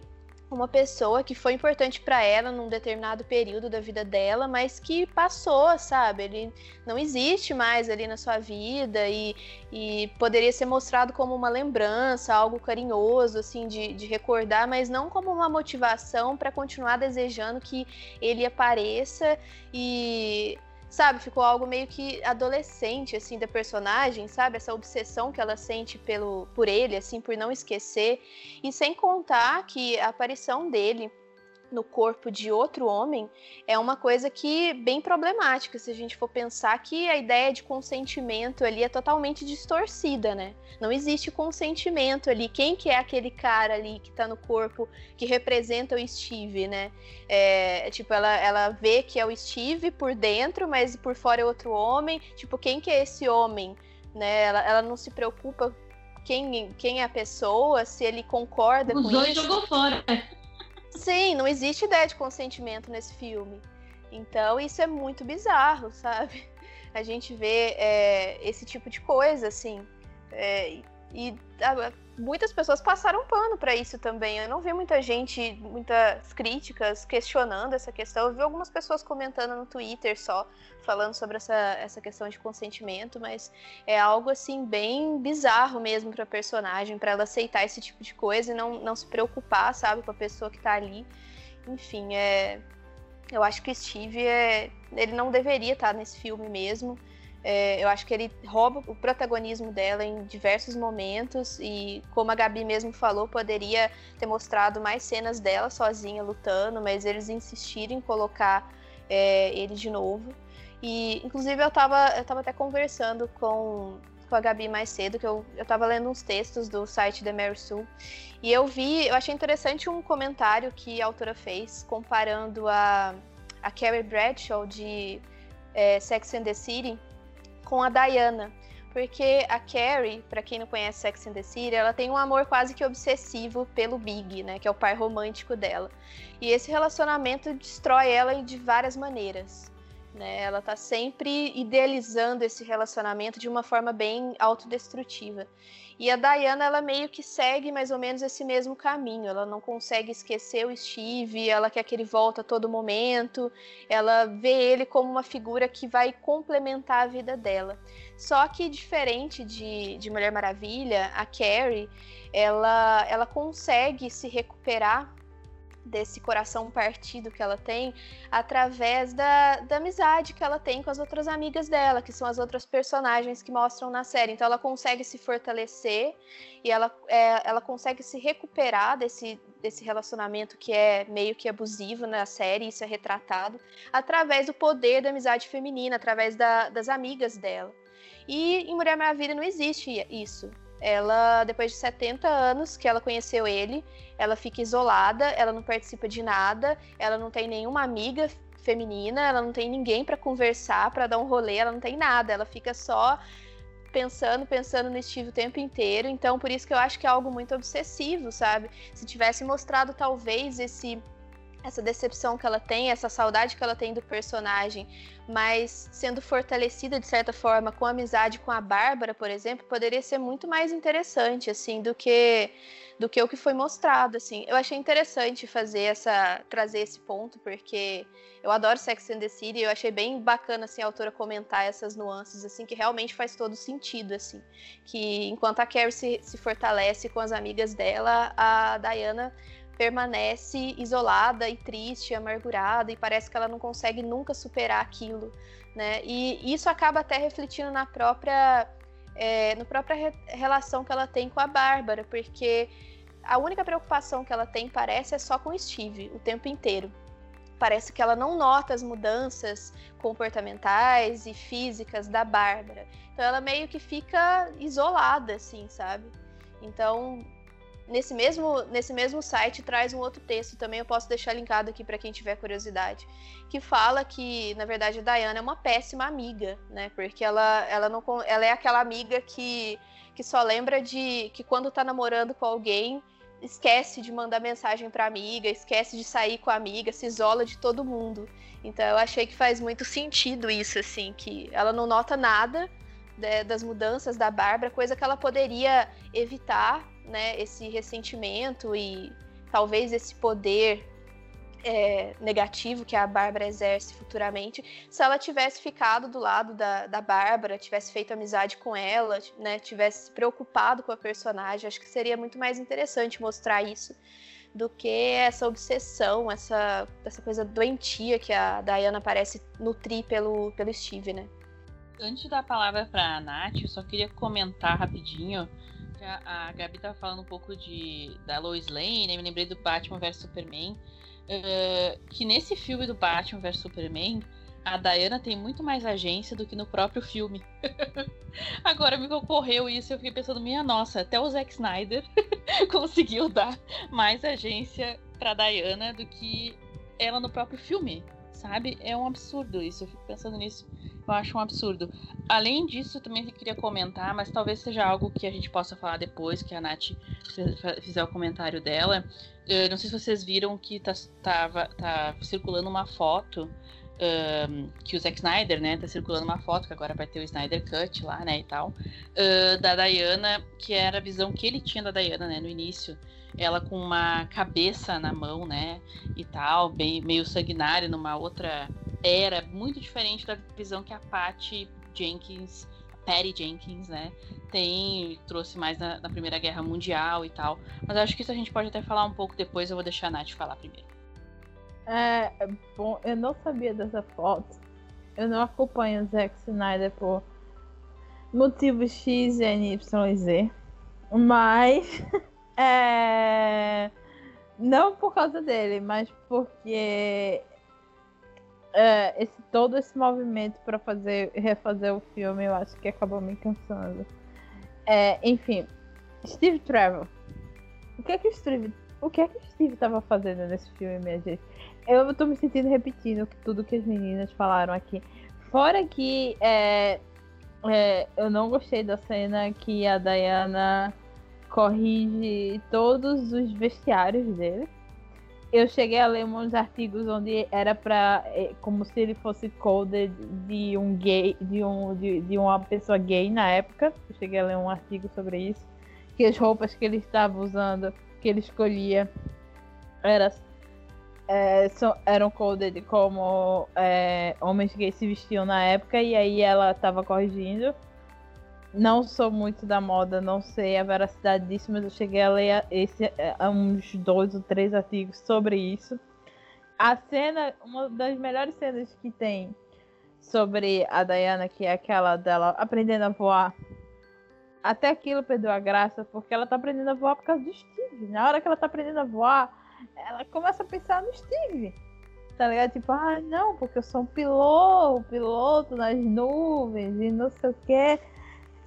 uma pessoa que foi importante para ela num determinado período da vida dela, mas que passou, sabe? Ele não existe mais ali na sua vida e, e poderia ser mostrado como uma lembrança, algo carinhoso, assim, de, de recordar, mas não como uma motivação para continuar desejando que ele apareça e sabe? Ficou algo meio que adolescente, assim, da personagem, sabe? Essa obsessão que ela sente pelo, por ele, assim, por não esquecer. E sem contar que a aparição dele no corpo de outro homem é uma coisa que bem problemática se a gente for pensar que a ideia de consentimento ali é totalmente distorcida, né? Não existe consentimento ali. Quem que é aquele cara ali que tá no corpo que representa o Steve, né? É, tipo, ela, ela vê que é o Steve por dentro, mas por fora é outro homem. Tipo, quem que é esse homem? Né? Ela, ela não se preocupa quem, quem é a pessoa, se ele concorda Os com dois isso. jogou fora. Sim, não existe ideia de consentimento nesse filme. Então isso é muito bizarro, sabe? A gente vê é, esse tipo de coisa, assim. É, e a, muitas pessoas passaram pano para isso também. Eu não vi muita gente, muitas críticas questionando essa questão. Eu vi algumas pessoas comentando no Twitter só, falando sobre essa, essa questão de consentimento, mas é algo assim bem bizarro mesmo para personagem, para ela aceitar esse tipo de coisa e não, não se preocupar, sabe, com a pessoa que tá ali. Enfim, é eu acho que Steve é, ele não deveria estar nesse filme mesmo. É, eu acho que ele rouba o protagonismo dela em diversos momentos e, como a Gabi mesmo falou, poderia ter mostrado mais cenas dela sozinha lutando, mas eles insistiram em colocar é, ele de novo. E, inclusive, eu estava eu tava até conversando com, com a Gabi mais cedo, que eu, eu tava lendo uns textos do site da Mary Sue, e eu vi, eu achei interessante um comentário que a autora fez, comparando a, a Carrie Bradshaw de é, Sex and the City com a Diana. Porque a Carrie, para quem não conhece Sex and the City, ela tem um amor quase que obsessivo pelo Big, né, que é o pai romântico dela. E esse relacionamento destrói ela de várias maneiras. Né? Ela tá sempre idealizando esse relacionamento de uma forma bem autodestrutiva. E a Diana, ela meio que segue mais ou menos esse mesmo caminho. Ela não consegue esquecer o Steve, ela quer que ele volte a todo momento. Ela vê ele como uma figura que vai complementar a vida dela. Só que diferente de, de Mulher Maravilha, a Carrie, ela, ela consegue se recuperar desse coração partido que ela tem através da, da amizade que ela tem com as outras amigas dela, que são as outras personagens que mostram na série. Então ela consegue se fortalecer e ela, é, ela consegue se recuperar desse, desse relacionamento que é meio que abusivo na série, isso é retratado, através do poder da amizade feminina, através da, das amigas dela. E em Mulher Maravilha não existe isso. Ela, depois de 70 anos que ela conheceu ele, ela fica isolada, ela não participa de nada, ela não tem nenhuma amiga feminina, ela não tem ninguém para conversar, para dar um rolê, ela não tem nada, ela fica só pensando, pensando no Steve o tempo inteiro. Então, por isso que eu acho que é algo muito obsessivo, sabe? Se tivesse mostrado talvez esse essa decepção que ela tem, essa saudade que ela tem do personagem, mas sendo fortalecida de certa forma com a amizade com a Bárbara, por exemplo, poderia ser muito mais interessante assim do que do que o que foi mostrado, assim. Eu achei interessante fazer essa trazer esse ponto porque eu adoro Sex and the City, e eu achei bem bacana assim a autora comentar essas nuances assim que realmente faz todo sentido assim, que enquanto a Carrie se, se fortalece com as amigas dela, a Diana permanece isolada e triste, amargurada e parece que ela não consegue nunca superar aquilo, né? E isso acaba até refletindo na própria é, no própria re relação que ela tem com a Bárbara, porque a única preocupação que ela tem, parece, é só com o Steve o tempo inteiro. Parece que ela não nota as mudanças comportamentais e físicas da Bárbara. Então ela meio que fica isolada, assim, sabe? Então, nesse mesmo, nesse mesmo site traz um outro texto também, eu posso deixar linkado aqui para quem tiver curiosidade, que fala que, na verdade, a Diana é uma péssima amiga, né? Porque ela, ela, não, ela é aquela amiga que, que só lembra de que quando tá namorando com alguém, esquece de mandar mensagem para amiga, esquece de sair com a amiga, se isola de todo mundo. Então eu achei que faz muito sentido isso, assim, que ela não nota nada de, das mudanças da Bárbara, coisa que ela poderia evitar, né, esse ressentimento e talvez esse poder é, negativo que a Bárbara exerce futuramente, se ela tivesse ficado do lado da, da Bárbara, tivesse feito amizade com ela, né, tivesse se preocupado com a personagem, acho que seria muito mais interessante mostrar isso do que essa obsessão, essa, essa coisa doentia que a Diana parece nutrir pelo, pelo Steve, né? Antes da palavra para a Nath, eu só queria comentar rapidinho a, Gabi tava falando um pouco de da Lois Lane, né? me lembrei do Batman vs Superman. Uh, que nesse filme do Batman vs Superman, a Diana tem muito mais agência do que no próprio filme. Agora me ocorreu isso e eu fiquei pensando, minha nossa, até o Zack Snyder conseguiu dar mais agência pra Diana do que ela no próprio filme, sabe? É um absurdo isso, eu fico pensando nisso. Eu acho um absurdo. Além disso, eu também queria comentar, mas talvez seja algo que a gente possa falar depois que a Nath fizer o comentário dela. Eu não sei se vocês viram que tá, tava, tá circulando uma foto um, que o Zack Snyder, né, tá circulando uma foto, que agora vai ter o Snyder Cut lá, né, e tal, uh, da Diana, que era a visão que ele tinha da Diana, né, no início. Ela com uma cabeça na mão, né, e tal, bem, meio sanguinária, numa outra era, muito diferente da visão que a Patty Jenkins Patty Jenkins, né? Tem, trouxe mais na, na, Primeira Guerra Mundial e tal. Mas acho que isso a gente pode até falar um pouco depois, eu vou deixar a Nath falar primeiro. É, bom, eu não sabia dessa foto. Eu não acompanho o Zack Snyder por motivos X, N, Y Z. Mas. é, não por causa dele, mas porque é, esse, todo esse movimento para fazer refazer o filme, eu acho que acabou me cansando. É, enfim, Steve Trevor. O que é que o Steve, o que é que Steve tava fazendo nesse filme, minha gente? Eu tô me sentindo repetindo tudo que as meninas falaram aqui. Fora que é, é, eu não gostei da cena que a Diana corrige todos os vestiários dele. Eu cheguei a ler uns artigos onde era para é, como se ele fosse coded de um gay, de um de, de, uma pessoa gay na época. Eu cheguei a ler um artigo sobre isso, que as roupas que ele estava usando, que ele escolhia, era, é, so, eram coded como é, homens gays se vestiam na época. E aí ela estava corrigindo não sou muito da moda, não sei a veracidade disso, mas eu cheguei a ler esse, é, uns dois ou três artigos sobre isso. A cena, uma das melhores cenas que tem sobre a Diana, que é aquela dela aprendendo a voar, até aquilo perdeu a graça, porque ela tá aprendendo a voar por causa do Steve. Na hora que ela tá aprendendo a voar, ela começa a pensar no Steve. Tá ligado? Tipo, ah, não, porque eu sou um piloto, piloto nas nuvens e não sei o que.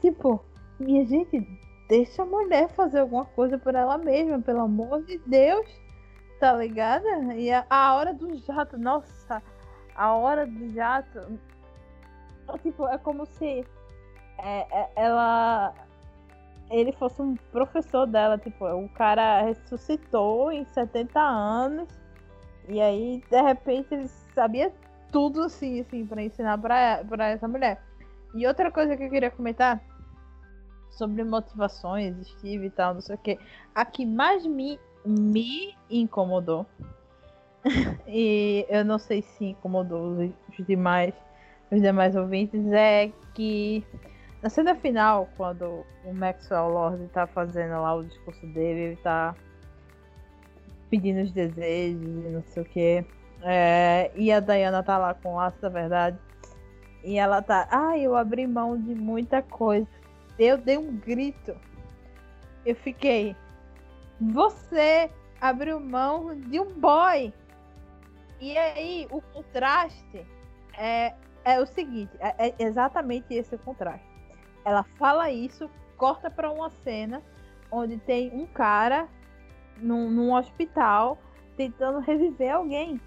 Tipo, minha gente, deixa a mulher fazer alguma coisa por ela mesma, pelo amor de Deus. Tá ligado? E a, a hora do jato, nossa, a hora do jato. Tipo, é como se é, é, ela ele fosse um professor dela, tipo, o cara ressuscitou em 70 anos e aí de repente ele sabia tudo assim, assim, para ensinar para para essa mulher. E outra coisa que eu queria comentar sobre motivações, Steve e tal, não sei o que, a que mais me me incomodou e eu não sei se incomodou os demais os demais ouvintes é que na cena final, quando o Maxwell Lord tá fazendo lá o discurso dele, ele tá pedindo os desejos e não sei o que. É, e a Diana tá lá com o laço da verdade. E ela tá, ah, eu abri mão de muita coisa. Eu dei um grito. Eu fiquei, você abriu mão de um boy. E aí, o contraste é, é o seguinte: é, é exatamente esse o contraste ela fala isso, corta para uma cena onde tem um cara num, num hospital tentando reviver alguém.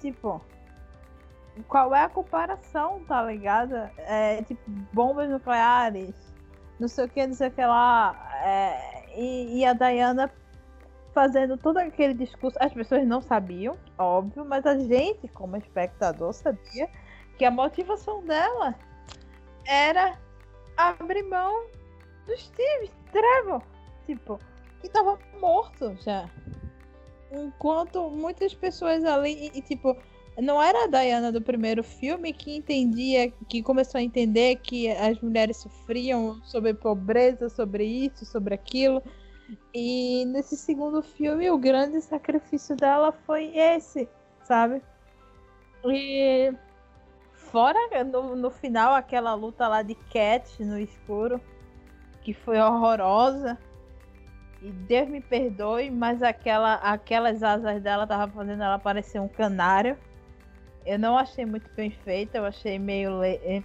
Tipo, qual é a comparação, tá ligado? É, tipo, bombas nucleares, não sei o que, não sei o que lá. É, e, e, a Diana fazendo todo aquele discurso. As pessoas não sabiam, óbvio, mas a gente, como espectador, sabia que a motivação dela era abrir mão do Steve Trevor. Tipo, que tava morto já. Enquanto muitas pessoas ali, e, tipo, não era a Diana do primeiro filme que entendia, que começou a entender que as mulheres sofriam sobre pobreza, sobre isso, sobre aquilo. E nesse segundo filme, o grande sacrifício dela foi esse, sabe? E Fora no, no final aquela luta lá de Cat no escuro, que foi horrorosa. E Deus me perdoe, mas aquela, aquelas asas dela tava fazendo ela parecer um canário. Eu não achei muito bem feita, eu achei meio,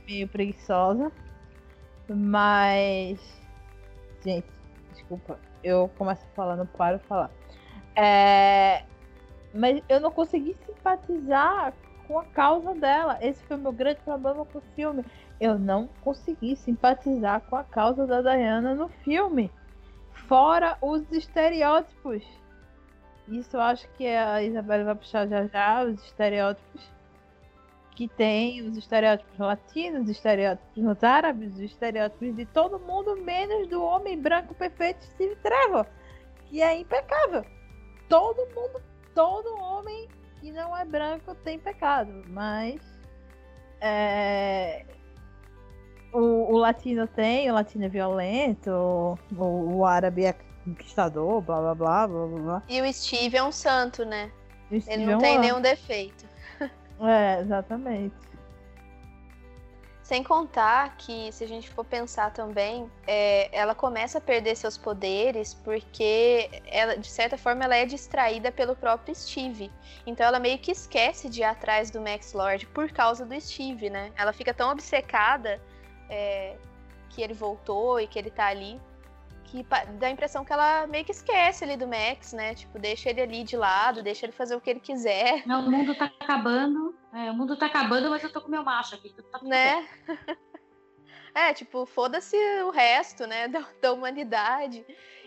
meio preguiçosa. Mas. Gente, desculpa. Eu começo não paro falar. É... Mas eu não consegui simpatizar com a causa dela. Esse foi o meu grande problema com o filme. Eu não consegui simpatizar com a causa da Diana no filme. Fora os estereótipos. Isso eu acho que a Isabela vai puxar já já, os estereótipos que tem, os estereótipos latinos, os estereótipos árabes, os estereótipos de todo mundo, menos do homem branco perfeito Steve Trevor, que é impecável. Todo mundo, todo homem que não é branco tem pecado, mas é, o, o, latino tem, o latino é violento, o, o árabe é conquistador, blá blá blá blá blá. E o Steve é um santo, né? Ele não é um tem nenhum defeito. É, exatamente. Sem contar que, se a gente for pensar também, é, ela começa a perder seus poderes porque, ela, de certa forma, ela é distraída pelo próprio Steve. Então, ela meio que esquece de ir atrás do Max Lord por causa do Steve, né? Ela fica tão obcecada é, que ele voltou e que ele tá ali que dá a impressão que ela meio que esquece ali do Max, né? Tipo, deixa ele ali de lado, deixa ele fazer o que ele quiser. Não, o mundo tá acabando. É, o mundo tá acabando, mas eu tô com meu macho aqui. Tá né? é, tipo, foda-se o resto, né? Da, da humanidade.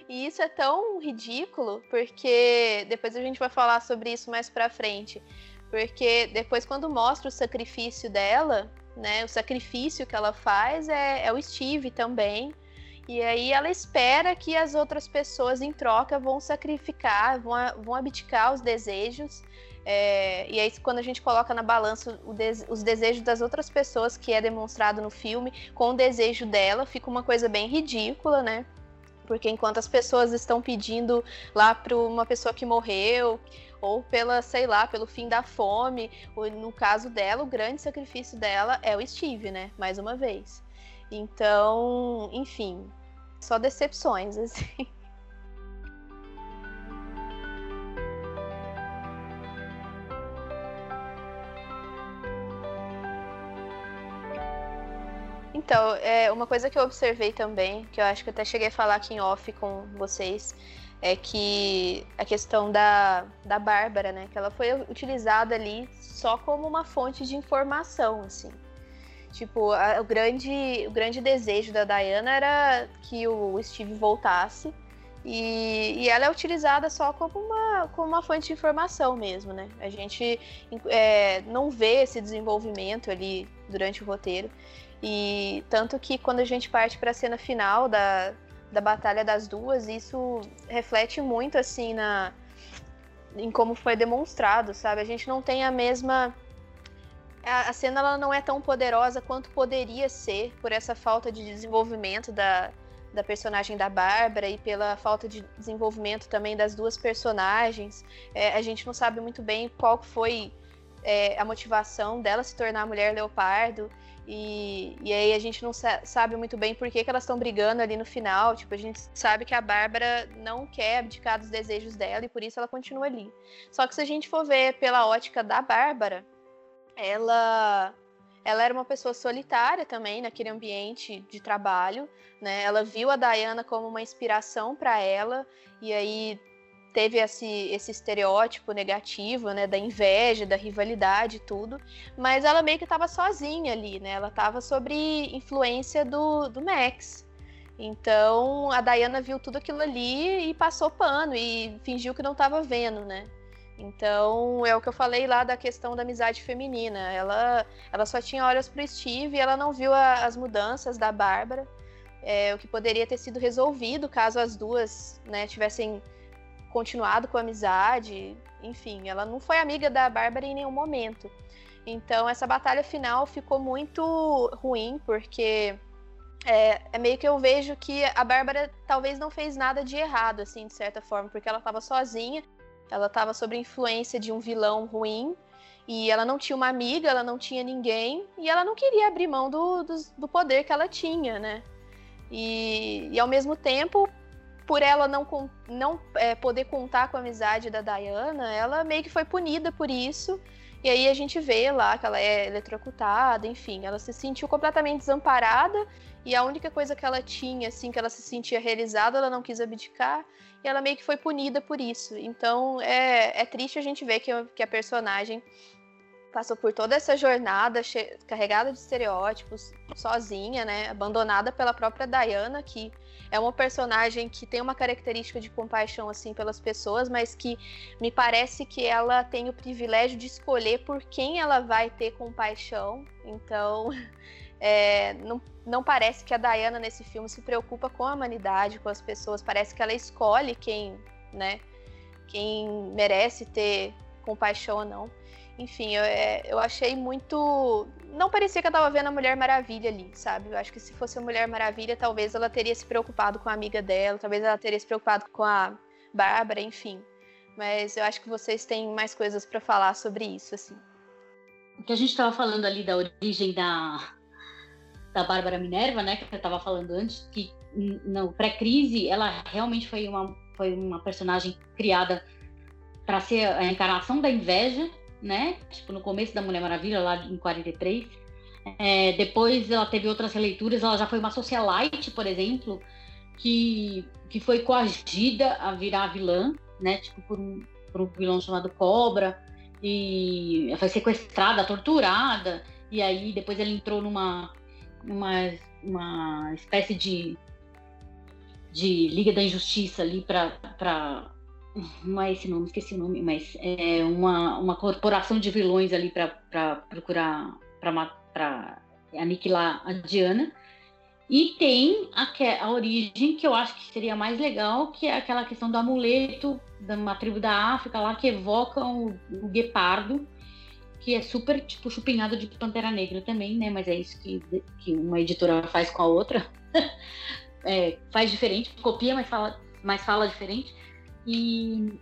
E isso é tão ridículo, porque depois a gente vai falar sobre isso mais pra frente. Porque depois, quando mostra o sacrifício dela, né? O sacrifício que ela faz é, é o Steve também. E aí ela espera que as outras pessoas em troca vão sacrificar, vão, vão abdicar os desejos. É, e aí, quando a gente coloca na balança os desejos das outras pessoas, que é demonstrado no filme, com o desejo dela, fica uma coisa bem ridícula, né? Porque enquanto as pessoas estão pedindo lá para uma pessoa que morreu, ou pela, sei lá, pelo fim da fome, no caso dela, o grande sacrifício dela é o Steve, né? Mais uma vez. Então, enfim, só decepções, assim. Então, é, uma coisa que eu observei também, que eu acho que até cheguei a falar aqui em off com vocês, é que a questão da, da Bárbara, né? Que ela foi utilizada ali só como uma fonte de informação, assim. Tipo, a, o, grande, o grande desejo da Diana era que o Steve voltasse. E, e ela é utilizada só como uma, como uma fonte de informação mesmo, né? A gente é, não vê esse desenvolvimento ali durante o roteiro. E tanto que quando a gente parte para a cena final da, da Batalha das Duas, isso reflete muito assim na em como foi demonstrado, sabe? A gente não tem a mesma a, cena ela não é tão poderosa quanto poderia ser por essa falta de desenvolvimento da, da personagem da Bárbara e pela falta de desenvolvimento também das duas personagens. É, a gente não sabe muito bem qual foi é, a motivação dela se tornar a mulher leopardo. E, e aí a gente não sa sabe muito bem por que, que elas estão brigando ali no final. Tipo, a gente sabe que a Bárbara não quer abdicar dos desejos dela e por isso ela continua ali. Só que se a gente for ver pela ótica da Bárbara, ela ela era uma pessoa solitária também naquele ambiente de trabalho, né? Ela viu a Diana como uma inspiração para ela e aí teve esse, esse estereótipo negativo, né, da inveja, da rivalidade e tudo, mas ela meio que estava sozinha ali, né, ela estava sobre influência do, do Max. Então a Diana viu tudo aquilo ali e passou pano e fingiu que não estava vendo, né? Então é o que eu falei lá da questão da amizade feminina. Ela, ela só tinha olhos para Steve e ela não viu a, as mudanças da Bárbara, é, o que poderia ter sido resolvido caso as duas né, tivessem continuado com a amizade, enfim, ela não foi amiga da Bárbara em nenhum momento. Então essa batalha final ficou muito ruim, porque é, é, meio que eu vejo que a Bárbara talvez não fez nada de errado, assim, de certa forma, porque ela estava sozinha, ela estava sob influência de um vilão ruim, e ela não tinha uma amiga, ela não tinha ninguém, e ela não queria abrir mão do, do, do poder que ela tinha, né? E, e ao mesmo tempo, por ela não, não é, poder contar com a amizade da Diana, ela meio que foi punida por isso. E aí a gente vê lá que ela é eletrocutada, enfim, ela se sentiu completamente desamparada e a única coisa que ela tinha, assim, que ela se sentia realizada, ela não quis abdicar e ela meio que foi punida por isso. Então é, é triste a gente ver que, que a personagem passou por toda essa jornada carregada de estereótipos, sozinha, né? Abandonada pela própria Diana, que é uma personagem que tem uma característica de compaixão assim pelas pessoas, mas que me parece que ela tem o privilégio de escolher por quem ela vai ter compaixão. Então, é, não, não parece que a Diana nesse filme se preocupa com a humanidade, com as pessoas. Parece que ela escolhe quem, né? Quem merece ter compaixão ou não. Enfim, eu, é, eu achei muito. Não parecia que eu tava vendo a Mulher Maravilha ali, sabe? Eu acho que se fosse a Mulher Maravilha, talvez ela teria se preocupado com a amiga dela, talvez ela teria se preocupado com a Bárbara, enfim. Mas eu acho que vocês têm mais coisas para falar sobre isso, assim. O que a gente estava falando ali da origem da, da Bárbara Minerva, né? Que eu estava falando antes, que no pré-crise ela realmente foi uma, foi uma personagem criada para ser a encarnação da inveja né? Tipo, no começo da Mulher Maravilha, lá em 43. É, depois ela teve outras releituras, ela já foi uma socialite, por exemplo, que, que foi coagida a virar vilã, né? Tipo, por um, por um vilão chamado Cobra. E foi sequestrada, torturada. E aí depois ela entrou numa, numa uma espécie de, de Liga da Injustiça ali para não é esse nome, esqueci o nome, mas é uma, uma corporação de vilões ali para procurar, para aniquilar a Diana. E tem a, a origem que eu acho que seria mais legal, que é aquela questão do amuleto de uma tribo da África lá que evoca o, o guepardo, que é super tipo chupinhado de Pantera Negra também, né? Mas é isso que, que uma editora faz com a outra. é, faz diferente, copia, mas fala, mas fala diferente e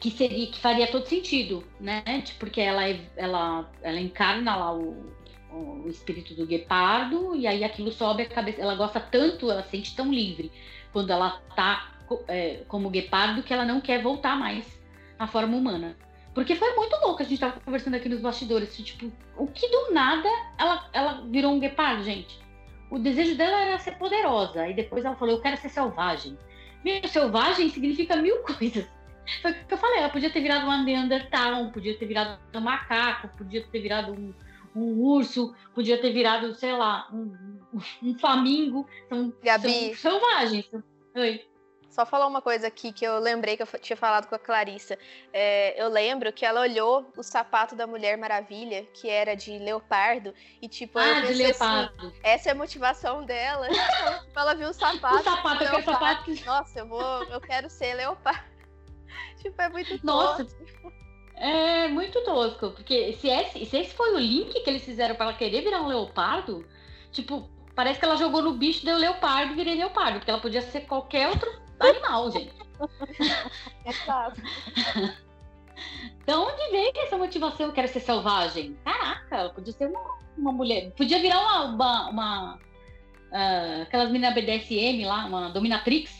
que seria que faria todo sentido, né? Porque ela ela ela encarna lá o, o espírito do guepardo, e aí aquilo sobe a cabeça. Ela gosta tanto, ela sente tão livre quando ela tá é, como guepardo que ela não quer voltar mais à forma humana. Porque foi muito louco, a gente tava conversando aqui nos bastidores, tipo, o que do nada ela, ela virou um guepardo, gente. O desejo dela era ser poderosa, e depois ela falou, eu quero ser selvagem. Meu, selvagem significa mil coisas. Foi o que eu falei, ela podia ter virado uma Neandertal, podia ter virado um macaco, podia ter virado um, um urso, podia ter virado, sei lá, um, um famingo. São, Gabi. são selvagens. Oi. Só falar uma coisa aqui que eu lembrei que eu tinha falado com a Clarissa. É, eu lembro que ela olhou o sapato da Mulher Maravilha, que era de leopardo, e tipo, ah, de assim, leopardo. Assim, essa é a motivação dela. Então, ela viu o sapato. O sapato, eu sapato. Nossa, eu vou, eu quero ser leopardo. tipo, é muito Nossa. Tosco. É muito tosco, porque se esse, se esse foi o link que eles fizeram para ela querer virar um leopardo, tipo, parece que ela jogou no bicho, deu leopardo e virei leopardo, porque ela podia ser qualquer outro animal, gente. Exato. Então, onde veio essa motivação? Eu quero ser selvagem. Caraca, ela podia ser uma, uma mulher. Podia virar uma. uma, uma uh, aquelas meninas BDSM lá, uma dominatrix,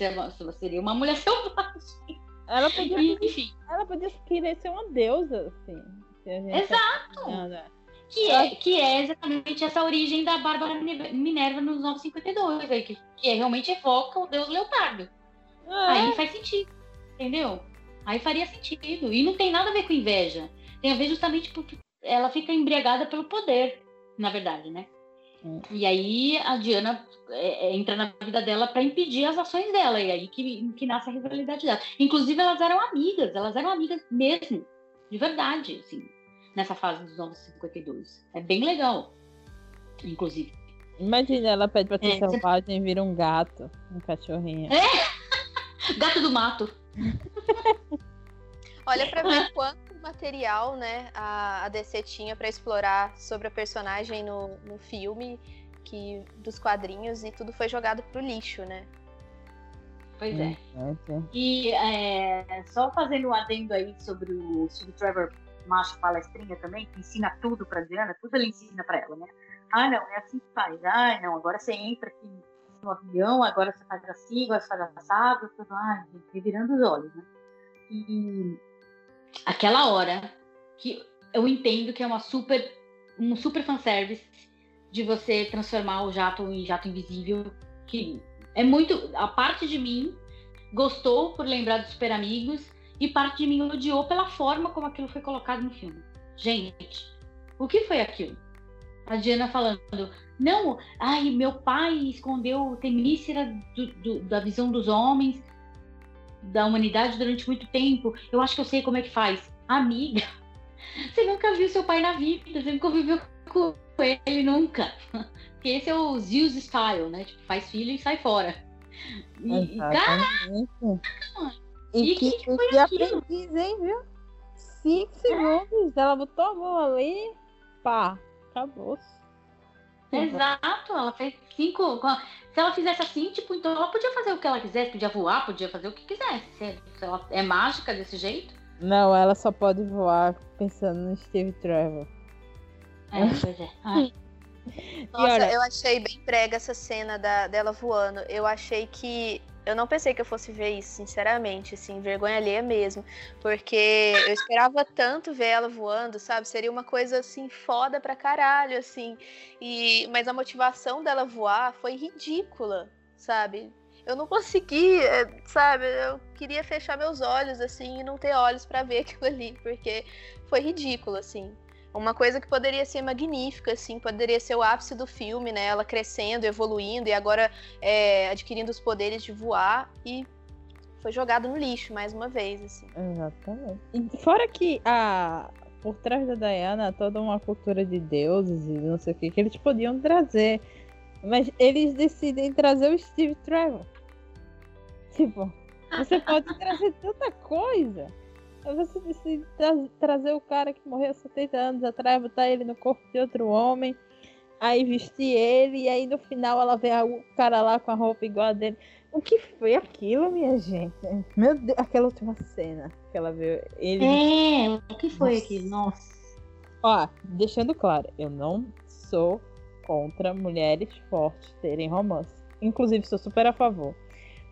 seria uma mulher selvagem. Ela podia, Enfim. ela podia querer ser uma deusa, assim. Exato! Tá que é, que é exatamente essa origem da Bárbara Minerva nos 952, que, que é, realmente evoca o deus leopardo. É. Aí faz sentido, entendeu? Aí faria sentido. E não tem nada a ver com inveja. Tem a ver justamente porque ela fica embriagada pelo poder, na verdade, né? Hum. E aí a Diana é, é, entra na vida dela para impedir as ações dela. E aí que, que nasce a rivalidade dela. Inclusive, elas eram amigas, elas eram amigas mesmo, de verdade, assim, nessa fase dos anos 52. É bem legal, inclusive. Imagina, ela pede pra ser é, selvagem e vira um gato, um cachorrinho. É! Gato do mato. Olha para ver quanto material, né, a, a DC tinha para explorar sobre a personagem no, no filme, que dos quadrinhos e tudo foi jogado pro lixo, né? Pois é. E é, só fazendo um adendo aí sobre o, sobre o Trevor Macho Palestrinha também, que ensina tudo pra Diana, tudo ele ensina pra ela, né? Ah, não, é assim que faz. Ah, não, agora você entra aqui no avião, agora você faz assim, agora você faz assado, tudo, ai, revirando os olhos, né? E aquela hora que eu entendo que é uma super, um super fanservice de você transformar o jato em jato invisível, que é muito, a parte de mim gostou por lembrar dos super amigos e parte de mim odiou pela forma como aquilo foi colocado no filme. Gente, o que foi aquilo? A Diana falando, não, ai, meu pai escondeu Temícera do, do, da visão dos homens, da humanidade durante muito tempo. Eu acho que eu sei como é que faz. Amiga, você nunca viu seu pai na vida, você nunca viveu com ele nunca. Porque esse é o Zeus style, né? Tipo, faz filho e sai fora. E, caraca, e, que, que, que aprendiz, hein, viu? Cinco segundos, ela botou a mão ali, pá, acabou. Exato, ela fez cinco. Se ela fizesse assim, tipo, então ela podia fazer o que ela quisesse, podia voar, podia fazer o que quisesse. Se ela é mágica desse jeito. Não, ela só pode voar pensando no Steve Trevor. É, pois é. Ai. Nossa, eu achei bem prega essa cena da, dela voando. Eu achei que eu não pensei que eu fosse ver isso, sinceramente, assim, vergonha alheia mesmo. Porque eu esperava tanto ver ela voando, sabe? Seria uma coisa, assim, foda pra caralho, assim. E... Mas a motivação dela voar foi ridícula, sabe? Eu não consegui, eh, sabe? Eu queria fechar meus olhos, assim, e não ter olhos para ver aquilo ali, porque foi ridículo, assim. Uma coisa que poderia ser magnífica, assim, poderia ser o ápice do filme, né? Ela crescendo, evoluindo e agora é, adquirindo os poderes de voar e foi jogado no lixo mais uma vez, assim. Exatamente. E fora que a por trás da Diana toda uma cultura de deuses e não sei o que que eles podiam trazer, mas eles decidem trazer o Steve Trevor. Tipo, você pode trazer tanta coisa. Você tra trazer o cara que morreu há 70 anos atrás, botar ele no corpo de outro homem, aí vestir ele, e aí no final ela vê o cara lá com a roupa igual a dele. O que foi aquilo, minha gente? Meu Deus, aquela última cena que ela viu ele. É, o que foi Nossa. aquilo? Nossa. Ó, deixando claro, eu não sou contra mulheres fortes terem romance. Inclusive, sou super a favor.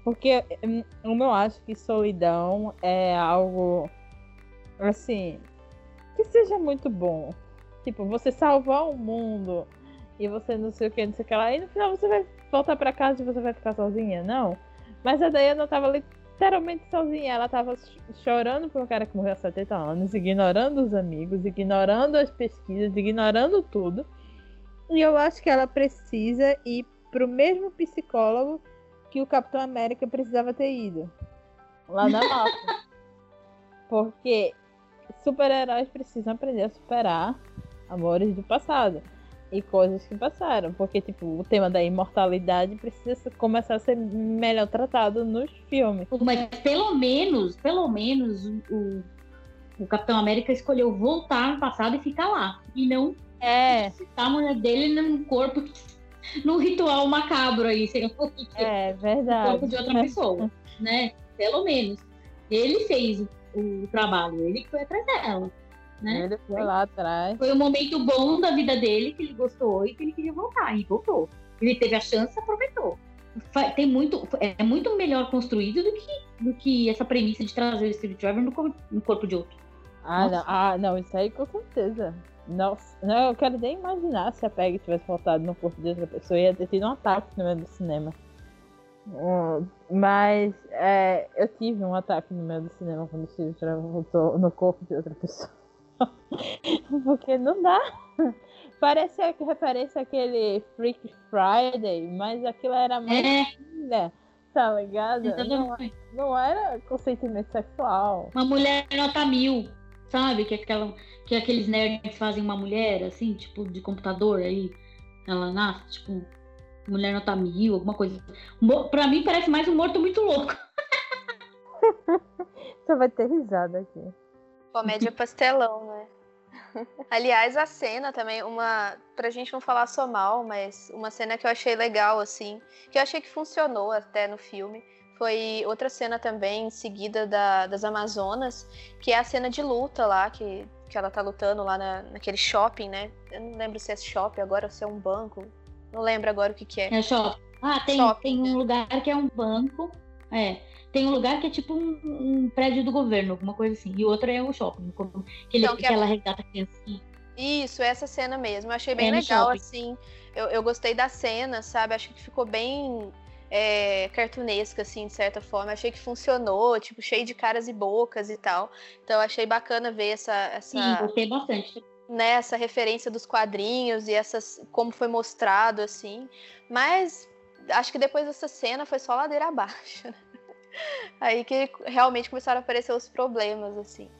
Porque hum, eu acho que solidão é algo assim que seja muito bom. Tipo, você salvar o mundo e você não sei o que, não sei o que lá, e no final você vai voltar para casa e você vai ficar sozinha, não. Mas a Diana tava literalmente sozinha, ela tava chorando por um cara que morreu há 70 anos, ignorando os amigos, ignorando as pesquisas, ignorando tudo. E eu acho que ela precisa ir pro mesmo psicólogo que o Capitão América precisava ter ido. Lá na Marvel. Porque super-heróis precisam aprender a superar amores do passado e coisas que passaram. Porque, tipo, o tema da imortalidade precisa começar a ser melhor tratado nos filmes. Mas pelo menos, pelo menos, o, o Capitão América escolheu voltar no passado e ficar lá. E não é. a mulher dele num corpo, num ritual macabro aí, sem É, verdade. O corpo de outra pessoa, né? Pelo menos. Ele fez o, trabalho, ele foi atrás dela. Né? Ele foi lá atrás. Foi um momento bom da vida dele que ele gostou e que ele queria voltar. E voltou. Ele teve a chance e aproveitou. Tem muito, é muito melhor construído do que, do que essa premissa de trazer o Steve Trevor no, no corpo de outro. Ah não, ah, não, isso aí com certeza. Nossa, não, eu quero nem imaginar se a Peg tivesse voltado no corpo de outra pessoa. Ia ter tido um ataque no meio do cinema. Hum, mas é, eu tive um ataque no meio do cinema quando o Steve Trevor voltou no corpo de outra pessoa. Porque não dá. Parece que referência àquele Freak Friday, mas aquilo era mais é. tá ligado? Não, não, era consentimento sexual. Uma mulher nota mil, sabe? Que, aquela, que aqueles nerds fazem uma mulher, assim, tipo, de computador aí. Ela nasce, tipo, mulher nota mil, alguma coisa. Pra mim parece mais um morto muito louco. Você vai ter risada aqui. Comédia pastelão, né? Aliás, a cena também, uma. Pra gente não falar só mal, mas uma cena que eu achei legal, assim, que eu achei que funcionou até no filme, foi outra cena também, em seguida da, das Amazonas, que é a cena de luta lá, que, que ela tá lutando lá na, naquele shopping, né? Eu não lembro se é shopping agora ou se é um banco. Não lembro agora o que, que é. É shopping. Ah, tem, shopping, tem um lugar que é um banco. É. Tem um lugar que é tipo um, um, prédio do governo, alguma coisa assim. E o outro é o shopping, que, ele, então, que, que ela resgata a criança. Isso, essa cena mesmo. Eu achei bem é legal, assim. Eu, eu gostei da cena, sabe? Acho que ficou bem é, cartunesca, assim, de certa forma. Achei que funcionou, tipo, cheio de caras e bocas e tal. Então achei bacana ver essa. essa... Sim, gostei bastante. Né, essa referência dos quadrinhos e essas como foi mostrado, assim. Mas acho que depois dessa cena foi só ladeira abaixo. Né? Aí que realmente começaram a aparecer os problemas, assim.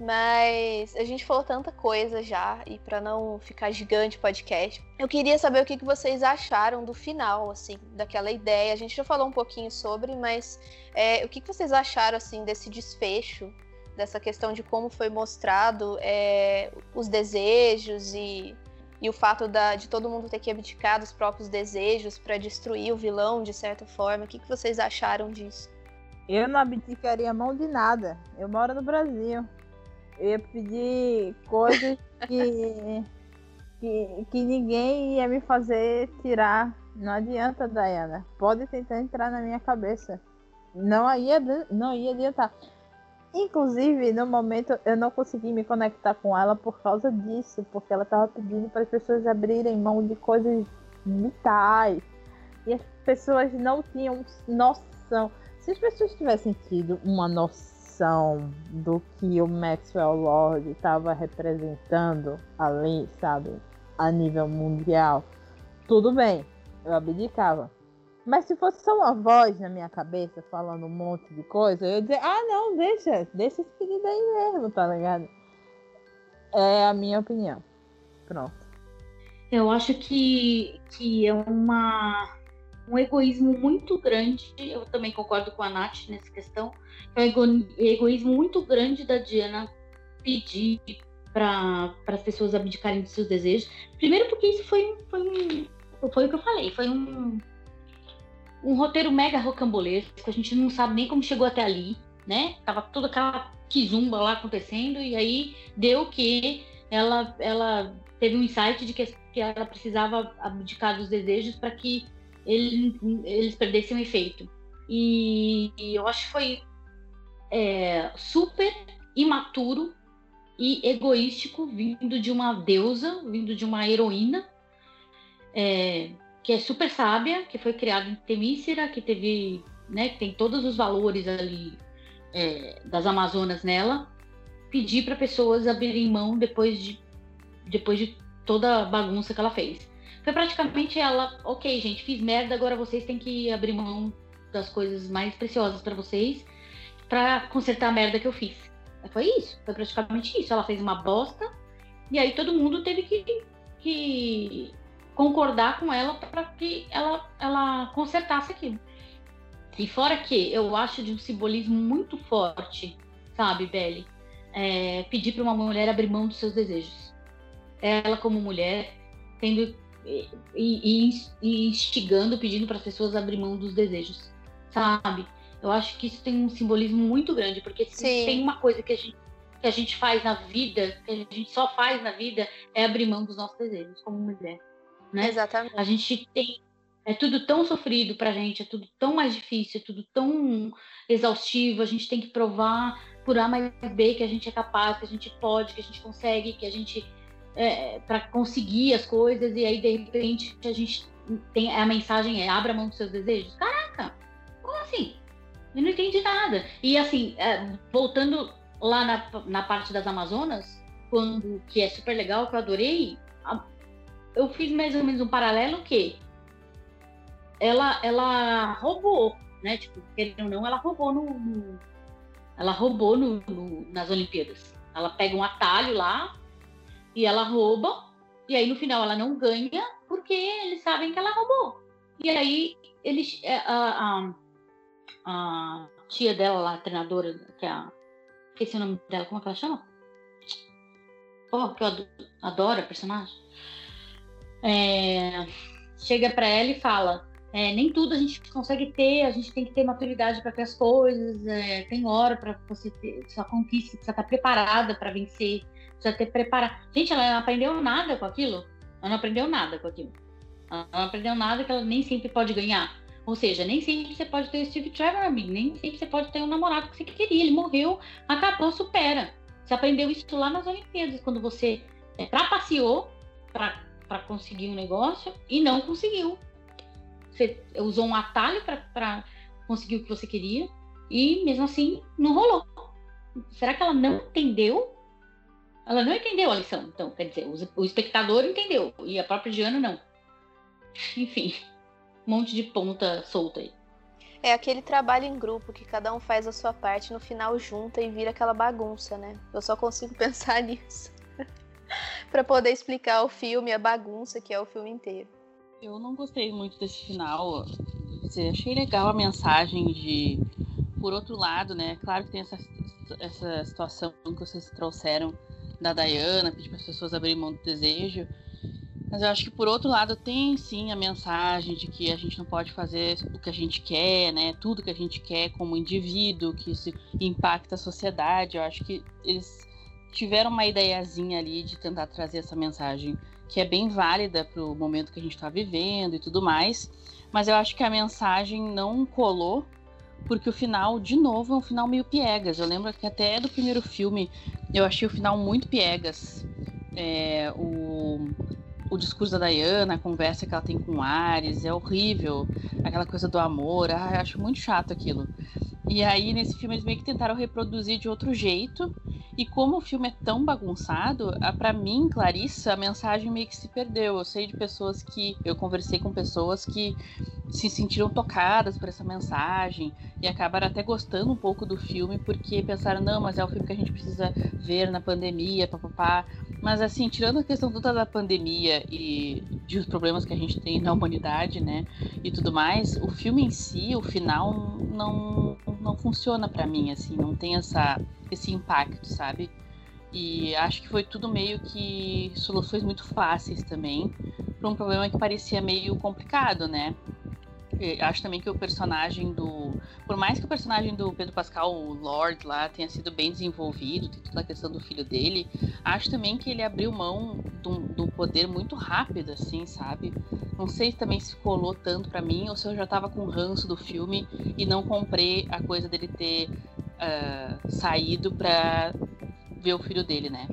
Mas a gente falou tanta coisa já, e para não ficar gigante o podcast, eu queria saber o que, vocês acharam do final, assim, daquela ideia. A gente já falou um pouquinho sobre, mas é, o que vocês acharam, assim, desse desfecho, dessa questão de como foi mostrado é, os desejos e, e o fato da, de todo mundo ter que abdicar dos próprios desejos para destruir o vilão, de certa forma. O que, que vocês acharam disso? Eu não abdicaria mão de nada. Eu moro no Brasil. Eu ia pedir coisas que, que, que ninguém ia me fazer tirar. Não adianta, Diana. Pode tentar entrar na minha cabeça. Não ia, não ia adiantar. Inclusive, no momento, eu não consegui me conectar com ela por causa disso, porque ela estava pedindo para as pessoas abrirem mão de coisas vitais. E as pessoas não tinham noção. Se as pessoas tivessem tido uma noção do que o Maxwell Lord estava representando ali, sabe, a nível mundial, tudo bem, eu abdicava. Mas se fosse só uma voz na minha cabeça falando um monte de coisa, eu ia dizer, ah não, deixa, deixa esse pedido aí mesmo, tá ligado? É a minha opinião. Pronto. Eu acho que, que é uma um egoísmo muito grande, eu também concordo com a Nath nessa questão, é um ego, egoísmo muito grande da Diana pedir para as pessoas abdicarem dos seus desejos. Primeiro porque isso foi, foi, um, foi o que eu falei, foi um, um roteiro mega rocambolesco, a gente não sabe nem como chegou até ali, né? Tava toda aquela quizumba lá acontecendo, e aí deu que ela, ela teve um insight de que, que ela precisava abdicar dos desejos para que ele, eles perdessem o efeito. E, e eu acho que foi é, super imaturo e egoístico vindo de uma deusa, vindo de uma heroína, é, que é super sábia, que foi criada em Temícera, que teve, né, que tem todos os valores ali é, das Amazonas nela, pedir para pessoas abrirem mão depois de, depois de toda a bagunça que ela fez. Foi praticamente ela, ok, gente, fiz merda, agora vocês têm que abrir mão das coisas mais preciosas para vocês para consertar a merda que eu fiz. Foi isso, foi praticamente isso. Ela fez uma bosta e aí todo mundo teve que, que concordar com ela para que ela, ela consertasse aquilo. E fora que eu acho de um simbolismo muito forte, sabe, Belly? É, pedir para uma mulher abrir mão dos seus desejos. Ela, como mulher, tendo e, e, e instigando, pedindo para as pessoas abrir mão dos desejos, sabe? Eu acho que isso tem um simbolismo muito grande, porque se tem uma coisa que a, gente, que a gente faz na vida, que a gente só faz na vida, é abrir mão dos nossos desejos como mulher. Né? Exatamente. A gente tem. É tudo tão sofrido pra gente, é tudo tão mais difícil, é tudo tão exaustivo, a gente tem que provar por A mais B que a gente é capaz, que a gente pode, que a gente consegue, que a gente. É, para conseguir as coisas, e aí de repente a gente tem a mensagem é abra mão dos seus desejos. Caraca, como assim? Eu não entendi nada. E assim, é, voltando lá na, na parte das Amazonas, quando que é super legal, que eu adorei, a, eu fiz mais ou menos um paralelo que ela, ela roubou, né? Tipo, querendo ou não, ela roubou no, no ela roubou no, no, nas Olimpíadas. Ela pega um atalho lá e ela rouba, e aí no final ela não ganha porque eles sabem que ela roubou. E aí eles. É, a, a, a tia dela lá, a treinadora, que é a. Esqueci o nome dela, como é que ela chama? Porra, que eu adoro a personagem. É, chega para ela e fala: é, nem tudo a gente consegue ter, a gente tem que ter maturidade para ter as coisas, é, tem hora para você ter sua conquista, precisa estar preparada para vencer, precisa ter preparado. Gente, ela não aprendeu nada com aquilo. Ela não aprendeu nada com aquilo. Ela não aprendeu nada que ela nem sempre pode ganhar. Ou seja, nem sempre você pode ter o Steve Trevor, amigo. Nem sempre você pode ter um namorado que você queria. Ele morreu, acabou, supera. Você aprendeu isso lá nas Olimpíadas, quando você é, trapaceou para conseguir um negócio e não conseguiu. Você usou um atalho para conseguir o que você queria e mesmo assim não rolou. Será que ela não entendeu? Ela não entendeu a lição. Então, quer dizer, o espectador entendeu e a própria Diana não. Enfim um monte de ponta solta aí. É aquele trabalho em grupo que cada um faz a sua parte, no final junta e vira aquela bagunça, né? Eu só consigo pensar nisso. para poder explicar o filme, a bagunça que é o filme inteiro. Eu não gostei muito desse final. Achei legal a mensagem de. Por outro lado, né? Claro que tem essa, essa situação que vocês trouxeram da Diana, pedir para as pessoas abrirem mão do desejo. Mas eu acho que por outro lado tem sim a mensagem de que a gente não pode fazer o que a gente quer, né? Tudo que a gente quer como indivíduo, que isso impacta a sociedade. Eu acho que eles tiveram uma ideiazinha ali de tentar trazer essa mensagem que é bem válida para o momento que a gente está vivendo e tudo mais. Mas eu acho que a mensagem não colou porque o final, de novo, é um final meio piegas. Eu lembro que até do primeiro filme eu achei o final muito piegas. É, o, o discurso da Diana, a conversa que ela tem com Ares, é horrível. Aquela coisa do amor, ah, acho muito chato aquilo. E aí, nesse filme, eles meio que tentaram reproduzir de outro jeito. E como o filme é tão bagunçado, para mim, Clarissa, a mensagem meio que se perdeu. Eu sei de pessoas que. Eu conversei com pessoas que se sentiram tocadas por essa mensagem e acabaram até gostando um pouco do filme porque pensaram, não, mas é o filme que a gente precisa ver na pandemia, papapá. Mas assim, tirando a questão toda da pandemia e de os problemas que a gente tem na humanidade, né, e tudo mais, o filme em si, o final não não funciona para mim assim, não tem essa esse impacto, sabe? E acho que foi tudo meio que soluções muito fáceis também para um problema que parecia meio complicado, né? Acho também que o personagem do. Por mais que o personagem do Pedro Pascal, o Lord lá, tenha sido bem desenvolvido, tem toda a questão do filho dele, acho também que ele abriu mão do, do poder muito rápido, assim, sabe? Não sei também se colou tanto para mim ou se eu já tava com ranço do filme e não comprei a coisa dele ter uh, saído pra ver o filho dele, né?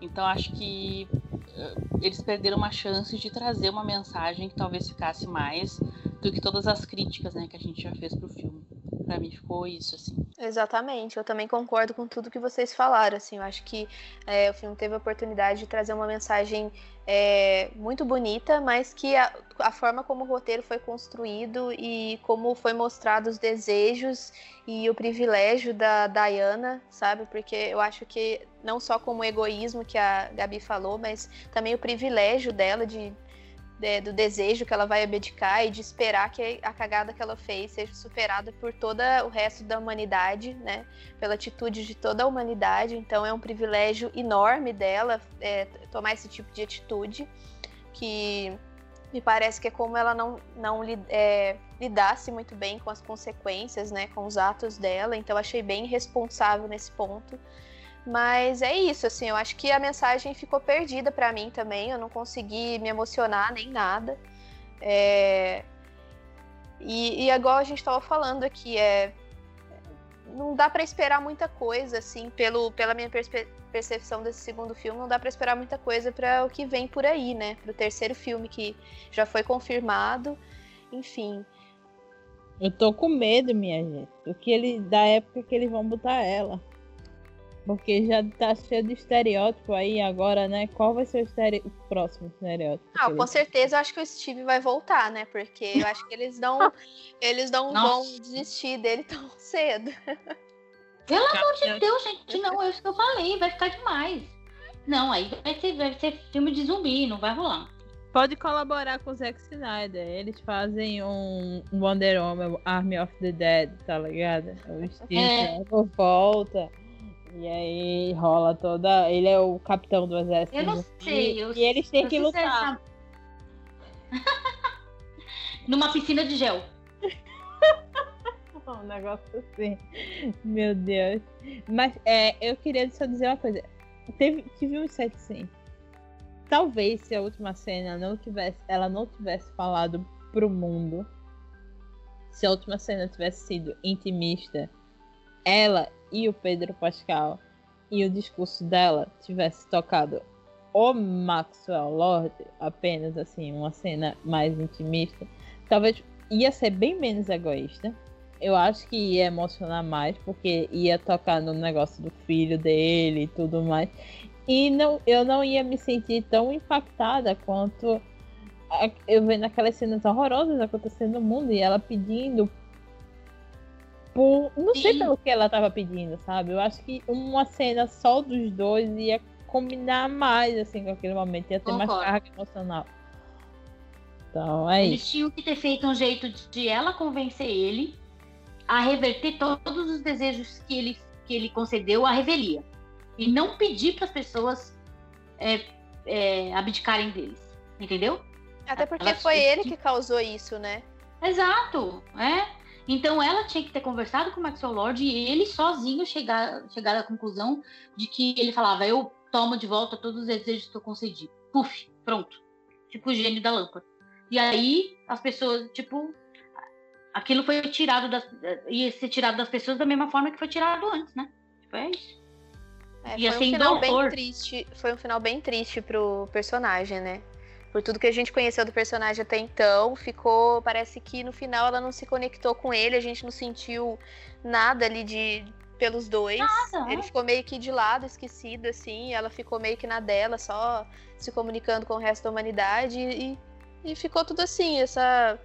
Então acho que eles perderam uma chance de trazer uma mensagem que talvez ficasse mais do que todas as críticas né, que a gente já fez pro filme. Pra mim ficou isso, assim. Exatamente, eu também concordo com tudo que vocês falaram, assim, eu acho que é, o filme teve a oportunidade de trazer uma mensagem é, muito bonita, mas que a, a, forma como o roteiro foi construído e como foi mostrado os desejos e o privilégio da Diana, sabe? Porque eu acho que não só como egoísmo que a Gabi falou, mas também o privilégio dela de de, do desejo que ela vai abdicar e de esperar que a cagada que ela fez seja superada por todo o resto da humanidade, né? Pela atitude de toda a humanidade. Então é um privilégio enorme dela é, tomar esse tipo de atitude, que me parece que é como ela não, não é, lidasse muito bem com as consequências, né? Com os atos dela. Então achei bem responsável nesse ponto. Mas é isso, assim, eu acho que a mensagem ficou perdida para mim também. Eu não consegui me emocionar nem nada. É... E, e agora a gente estava falando aqui, é não dá para esperar muita coisa, assim, pelo, pela minha perspe percepção desse segundo filme, não dá para esperar muita coisa para o que vem por aí, né? Para o terceiro filme que já foi confirmado, enfim. Eu tô com medo, minha gente, do que ele da época que eles vão botar ela. Porque já tá cheio de estereótipo aí agora, né? Qual vai ser o, estere... o próximo estereótipo? Ah, com certeza eu acho que o Steve vai voltar, né? Porque eu acho que eles não, eles não vão desistir dele tão cedo. Pelo amor de Deus, gente, não, é isso que eu falei, vai ficar demais. Não, aí vai ser, vai ser filme de zumbi, não vai rolar. Pode colaborar com o Zack Snyder. Eles fazem um Wonder Woman Army of the Dead, tá ligado? O Steve é. volta. E aí rola toda. Ele é o capitão do exército. Eu não sei. Eu... E eles têm que lutar. Numa piscina de gel. um negócio assim. Meu Deus. Mas é, eu queria só dizer uma coisa. Teve, tive um set sim. Talvez se a última cena não tivesse. Ela não tivesse falado pro mundo. Se a última cena tivesse sido intimista. Ela e o Pedro Pascal e o discurso dela tivesse tocado o Maxwell Lord, apenas assim, uma cena mais intimista, talvez ia ser bem menos egoísta. Eu acho que ia emocionar mais, porque ia tocar no negócio do filho dele e tudo mais. E não, eu não ia me sentir tão impactada quanto eu vendo aquelas cenas horrorosas acontecendo no mundo e ela pedindo por. Não Sim. sei pelo que ela tava pedindo, sabe? Eu acho que uma cena só dos dois ia combinar mais, assim, com aquele momento. Ia ter Concordo. mais carga emocional. Então, é Eles isso. tinham que ter feito um jeito de ela convencer ele a reverter todos os desejos que ele, que ele concedeu à revelia. E não pedir para as pessoas é, é, abdicarem deles. Entendeu? Até porque ela foi ele que causou isso, né? Exato. É. Então ela tinha que ter conversado com o Maxwell Lord e ele sozinho chegar, chegar à conclusão de que ele falava: Eu tomo de volta todos os desejos que eu concedi. Puf, pronto. Tipo o gênio da lâmpada. E aí as pessoas, tipo, aquilo foi tirado das. ia ser tirado das pessoas da mesma forma que foi tirado antes, né? Tipo, é isso. É, foi um final bem triste. Foi um final bem triste pro personagem, né? Por tudo que a gente conheceu do personagem até então, ficou. Parece que no final ela não se conectou com ele, a gente não sentiu nada ali de pelos dois. Nada, ele ficou meio que de lado, esquecido, assim. Ela ficou meio que na dela, só se comunicando com o resto da humanidade. E, e ficou tudo assim, essa,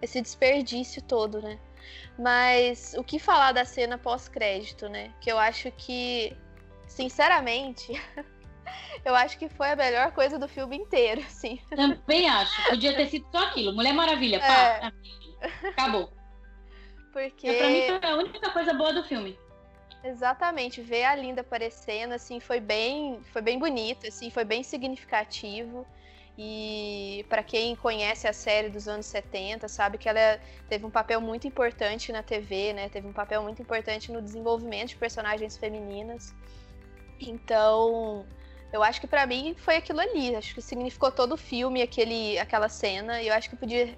esse desperdício todo, né? Mas o que falar da cena pós-crédito, né? Que eu acho que, sinceramente. Eu acho que foi a melhor coisa do filme inteiro, assim. Também acho. Podia ter sido só aquilo. Mulher Maravilha, pá. É. Acabou. Porque. pra mim foi a única coisa boa do filme. Exatamente, ver a Linda aparecendo, assim, foi bem, foi bem bonito, assim, foi bem significativo. E para quem conhece a série dos anos 70, sabe que ela teve um papel muito importante na TV, né? Teve um papel muito importante no desenvolvimento de personagens femininas. Então, eu acho que para mim foi aquilo ali. Acho que significou todo o filme, aquele, aquela cena. E eu acho que podia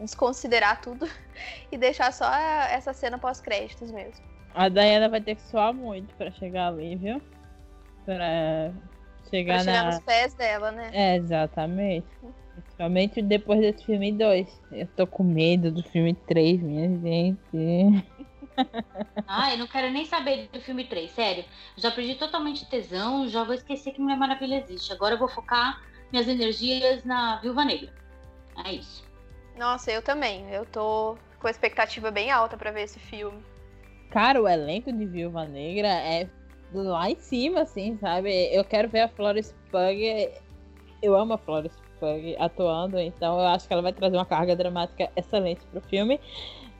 desconsiderar tudo e deixar só essa cena pós-créditos mesmo. A Diana vai ter que suar muito para chegar ali, viu? Pra chegar, pra chegar na... nos pés dela, né? É, exatamente. Principalmente depois desse filme 2. Eu tô com medo do filme 3, minha gente. Ah, eu não quero nem saber do filme 3, sério. Já perdi totalmente tesão, já vou esquecer que Mulher Maravilha existe. Agora eu vou focar minhas energias na Viúva Negra. É isso. Nossa, eu também. Eu tô com expectativa bem alta para ver esse filme. Cara, o elenco de Viúva Negra é lá em cima, assim, sabe? Eu quero ver a Florence Pug. Eu amo a Florence Pug atuando, então eu acho que ela vai trazer uma carga dramática excelente pro filme.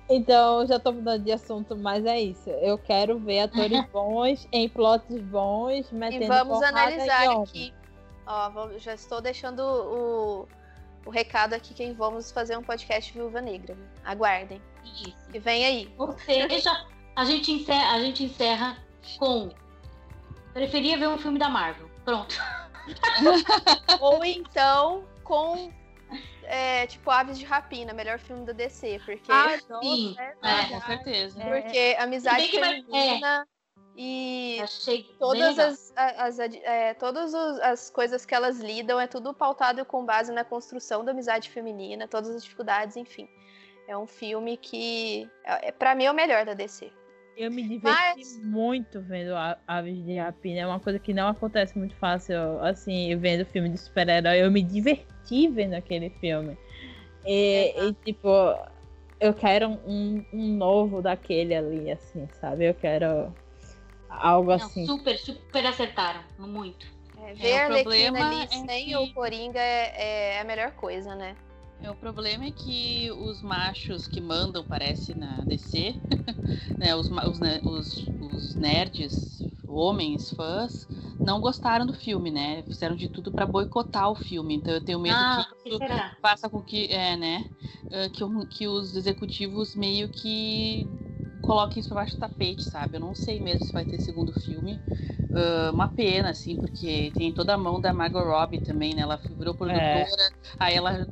Então, já tô mudando de assunto, mas é isso. Eu quero ver atores bons em plots bons, metendo E vamos analisar aqui. Ó, já estou deixando o, o recado aqui que vamos fazer um podcast Viúva Negra. Aguardem. Isso. E vem aí. Ou seja, a gente encerra, a gente encerra com. Preferia ver um filme da Marvel. Pronto. Ou então com é, tipo Aves de Rapina, melhor filme da DC, porque Sim. É, É. com certeza. porque amizade feminina e Achei todas as, as, ad- é, todas as coisas que elas lidam é tudo pautado com base na construção da amizade feminina, todas as dificuldades, enfim. É um filme que, é, para mim, é o melhor da DC. Eu me diverti Mas- muito vendo a- Aves de Rapina. É uma coisa que não acontece muito fácil, assim, vendo filme de super-herói. Eu me diverti vendo aquele filme. E, e, tipo, eu quero um, um novo daquele ali, assim, sabe? Eu quero algo Não, assim. super, super acertaram. Muito. É, ver o a Arlequina ali é sem que- o Coringa é, é a melhor coisa, né? É, o problema é que os machos que mandam, parece, na DC, né, os, os, os- os nerds, homens, fãs, não gostaram do filme, né? Fizeram de tudo pra boicotar o filme. Então eu tenho medo Ah, que isso será? faça com que, é, né, ah, que, que os executivos meio que coloquem isso pra baixo do tapete, sabe? Eu não sei mesmo se vai ter segundo filme. Ah, uma pena, assim, porque tem toda a mão da Margot Robbie também, né? Ela virou produtora, aí ela.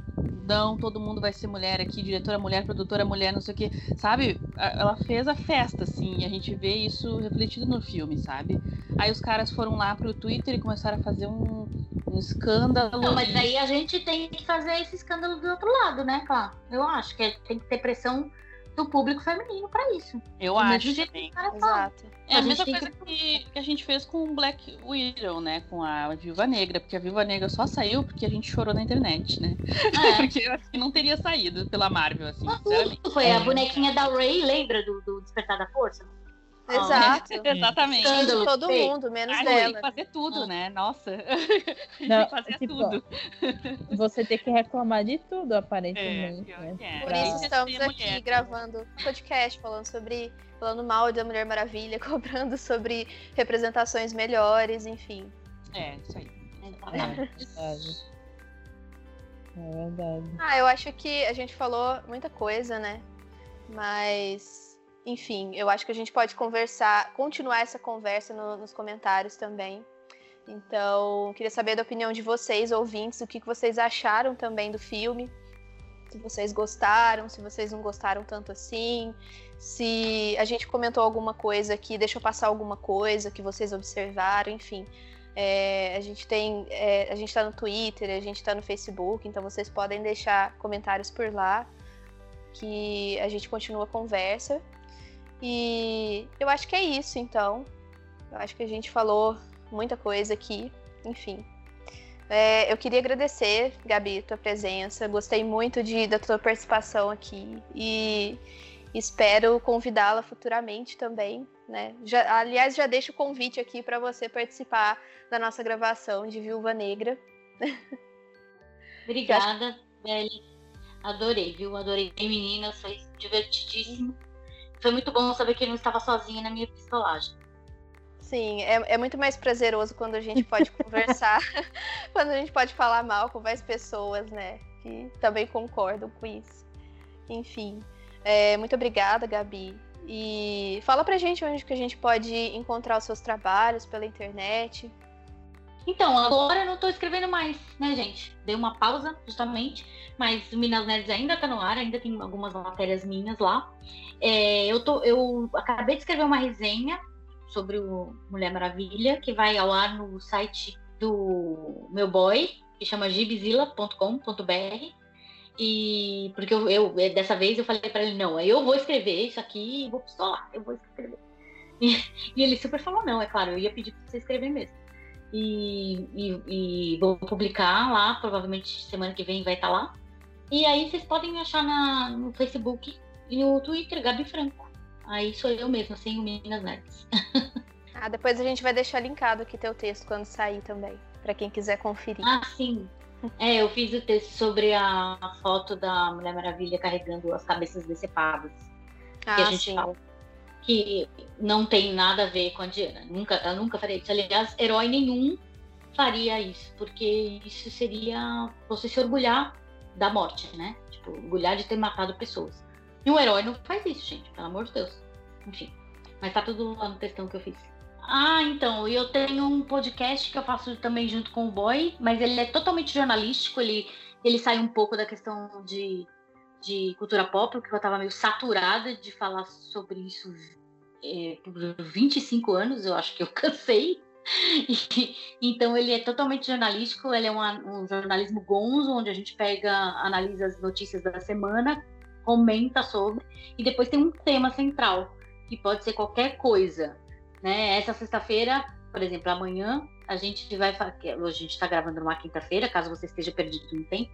Todo mundo vai ser mulher aqui, diretora mulher, produtora mulher, não sei o que, sabe? Ela fez a festa, assim, e a gente vê isso refletido no filme, sabe? Aí os caras foram lá pro Twitter e começaram a fazer um, um escândalo. Não, mas aí a gente tem que fazer esse escândalo do outro lado, né, claro? Eu acho que tem que ter pressão do público feminino pra isso. Eu Do acho também. que. Exato. É A a, mesma coisa que... que a gente fez com o Black Widow, né? Com a Viúva Negra, porque a Viúva Negra só saiu porque a gente chorou na internet, né? É. Porque eu acho que não teria saído pela Marvel, assim. Foi a É. bonequinha da Ray, lembra do, do Despertar da Força? Exato. Exatamente. Todo feio. mundo, menos Ai, tem que dela. fazer tudo, né? Nossa. Não, tem que fazer tipo, tudo. Você tem que reclamar de tudo, É, aparentemente. pior né? é. Por Pra- isso estamos aqui mulher. gravando um podcast falando sobre. falando mal da Mulher Maravilha, cobrando sobre representações melhores, enfim. É, isso aí. É verdade. É verdade. Ah, eu acho que a gente falou muita coisa, né? Mas, enfim, eu acho que a gente pode conversar, continuar essa conversa no- nos comentários também. Então, queria saber da opinião de vocês, ouvintes, o que, que vocês acharam também do filme. Se vocês gostaram, se vocês não gostaram tanto assim. Se a gente comentou alguma coisa aqui, deixou passar alguma coisa que vocês observaram, enfim. É, a gente tem. é, a gente tá no Twitter, a gente tá no Facebook, então vocês podem deixar comentários por lá. Que a gente continua a conversa. E eu acho que é isso, então. Eu acho que a gente falou muita coisa aqui. Enfim. É, eu queria agradecer, Gabi, tua presença. Gostei muito de, da tua participação aqui. E espero convidá-la futuramente também. Né? Já, aliás, já deixo o convite aqui para você participar da nossa gravação de Viúva Negra. Obrigada, Beli. Adorei, viu? Adorei, meninas. Foi divertidíssimo. Foi muito bom saber que eu não estava sozinha na minha pistolagem. Sim, é, é muito mais prazeroso quando a gente pode conversar, quando a gente pode falar mal com mais pessoas, né? Que também concordam com isso. Enfim, é, muito obrigada, Gabi. E fala pra gente onde que a gente pode encontrar os seus trabalhos pela internet. Então, agora eu não tô escrevendo mais, né, gente? Dei uma pausa, justamente, mas o Minas Nerds ainda tá no ar, ainda tem algumas matérias minhas lá. É, eu, tô, eu acabei de escrever uma resenha sobre o Mulher Maravilha, que vai ao ar no site do meu boy, que chama gibzilla.com.br. E porque eu, eu, dessa vez eu falei para ele, não, eu vou escrever isso aqui e vou pistolar, eu vou escrever. E, e, ele super falou, não, é claro, eu ia pedir para você escrever mesmo. E, e, e, vou publicar lá, provavelmente semana que vem vai estar tá lá. E aí vocês podem me achar na, no Facebook e no Twitter, Gabi Franco. Aí sou eu mesma, sem o Minas Nerds. ah, depois a gente vai deixar linkado aqui teu texto quando sair também, para quem quiser conferir. Ah, sim. É, eu fiz o texto sobre a foto da Mulher Maravilha carregando as cabeças decepadas. Ah, que a gente sim. fala que não tem nada a ver com a Diana. Nunca, eu nunca faria isso. Aliás, herói nenhum faria isso, porque isso seria você se orgulhar da morte, né? Tipo, orgulhar de ter matado pessoas. E um herói não faz isso, gente, pelo amor de Deus. Enfim. Mas tá tudo lá no textão que eu fiz. Ah, então, eu tenho um podcast que eu faço também junto com o Boy, mas ele é totalmente jornalístico, ele, ele sai um pouco da questão de, de cultura pop, porque eu tava meio saturada de falar sobre isso é, por 25 anos, eu acho que eu cansei. Então ele é totalmente jornalístico, ele é uma, um jornalismo gonzo, onde a gente pega, analisa as notícias da semana, comenta sobre, e depois tem um tema central, que pode ser qualquer coisa né? Essa sexta-feira, por exemplo, amanhã, a gente vai. Hoje a gente está gravando numa quinta-feira, caso você esteja perdido no tempo,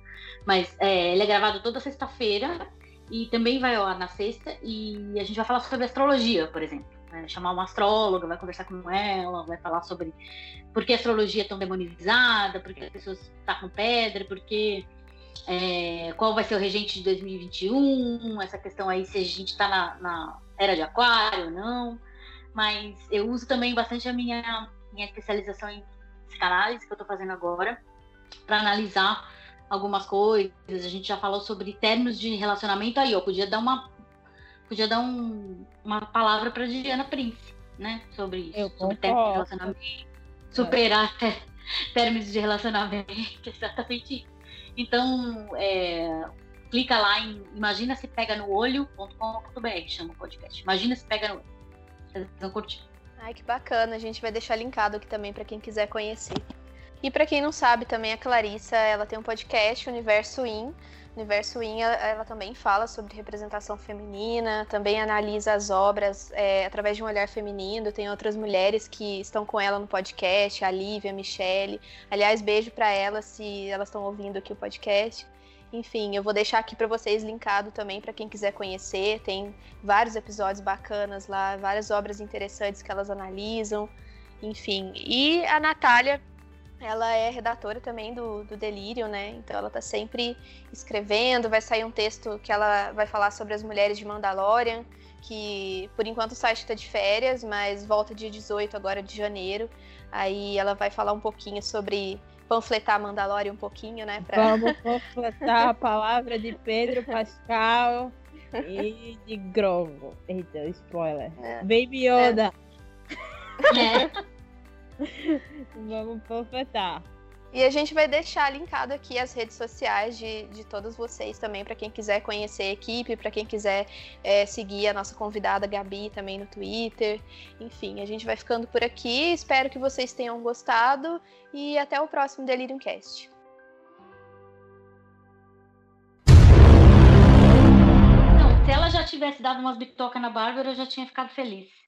mas é, ele é gravado toda sexta-feira e também vai ar na sexta. E a gente vai falar sobre astrologia, por exemplo. Né? Chamar uma astróloga, vai conversar com ela, vai falar sobre por que a astrologia é tão demonizada, por que as pessoas tacam pedra, por que. É, qual vai ser o regente de 2021, essa questão aí se a gente está na, na era de aquário ou não mas eu uso também bastante a minha, minha especialização em psicanálise, que eu estou fazendo agora, para analisar algumas coisas. A gente já falou sobre termos de relacionamento aí, eu podia dar uma podia dar um, uma palavra para Diana Prince, né, sobre isso, eu sobre termos de relacionamento, superar é. termos de relacionamento, exatamente isso. Então, é, clica lá em imagina se pega no olho.com.br, chama o podcast. Imagina se pega no olho. Vocês vão curtir. Ai, que bacana. A gente vai deixar linkado aqui também para quem quiser conhecer. E para quem não sabe, também a Clarissa, ela tem um podcast, Universo In. Universo In, ela, também fala sobre representação feminina, também analisa as obras é, através de um olhar feminino. Tem outras mulheres que estão com ela no podcast, a Lívia, a Michelle. Aliás, beijo para elas se elas estão ouvindo aqui o podcast. Enfim, eu vou deixar aqui para vocês linkado também para quem quiser conhecer. Tem vários episódios bacanas lá, várias obras interessantes que elas analisam. Enfim, e a Natália, ela é redatora também do, do Delírio, né? Então ela tá sempre escrevendo. Vai sair um texto que ela vai falar sobre as mulheres de Mandalorian, que por enquanto o site está de férias, mas volta dia 18 agora de janeiro. Aí ela vai falar um pouquinho sobre panfletar Mandalorian um pouquinho, né? Pra... Vamos panfletar a palavra de Pedro Pascal e de Grovo. Eita, spoiler. É. Baby Yoda. É. Vamos panfletar. E a gente vai deixar linkado aqui as redes sociais de, de todos vocês também, para quem quiser conhecer a equipe, para quem quiser é, seguir a nossa convidada Gabi também no Twitter. Enfim, a gente vai ficando por aqui. Espero que vocês tenham gostado e até o próximo Delirium Cast. Não, se ela já tivesse dado umas bitocas na Bárbara, eu já tinha ficado feliz.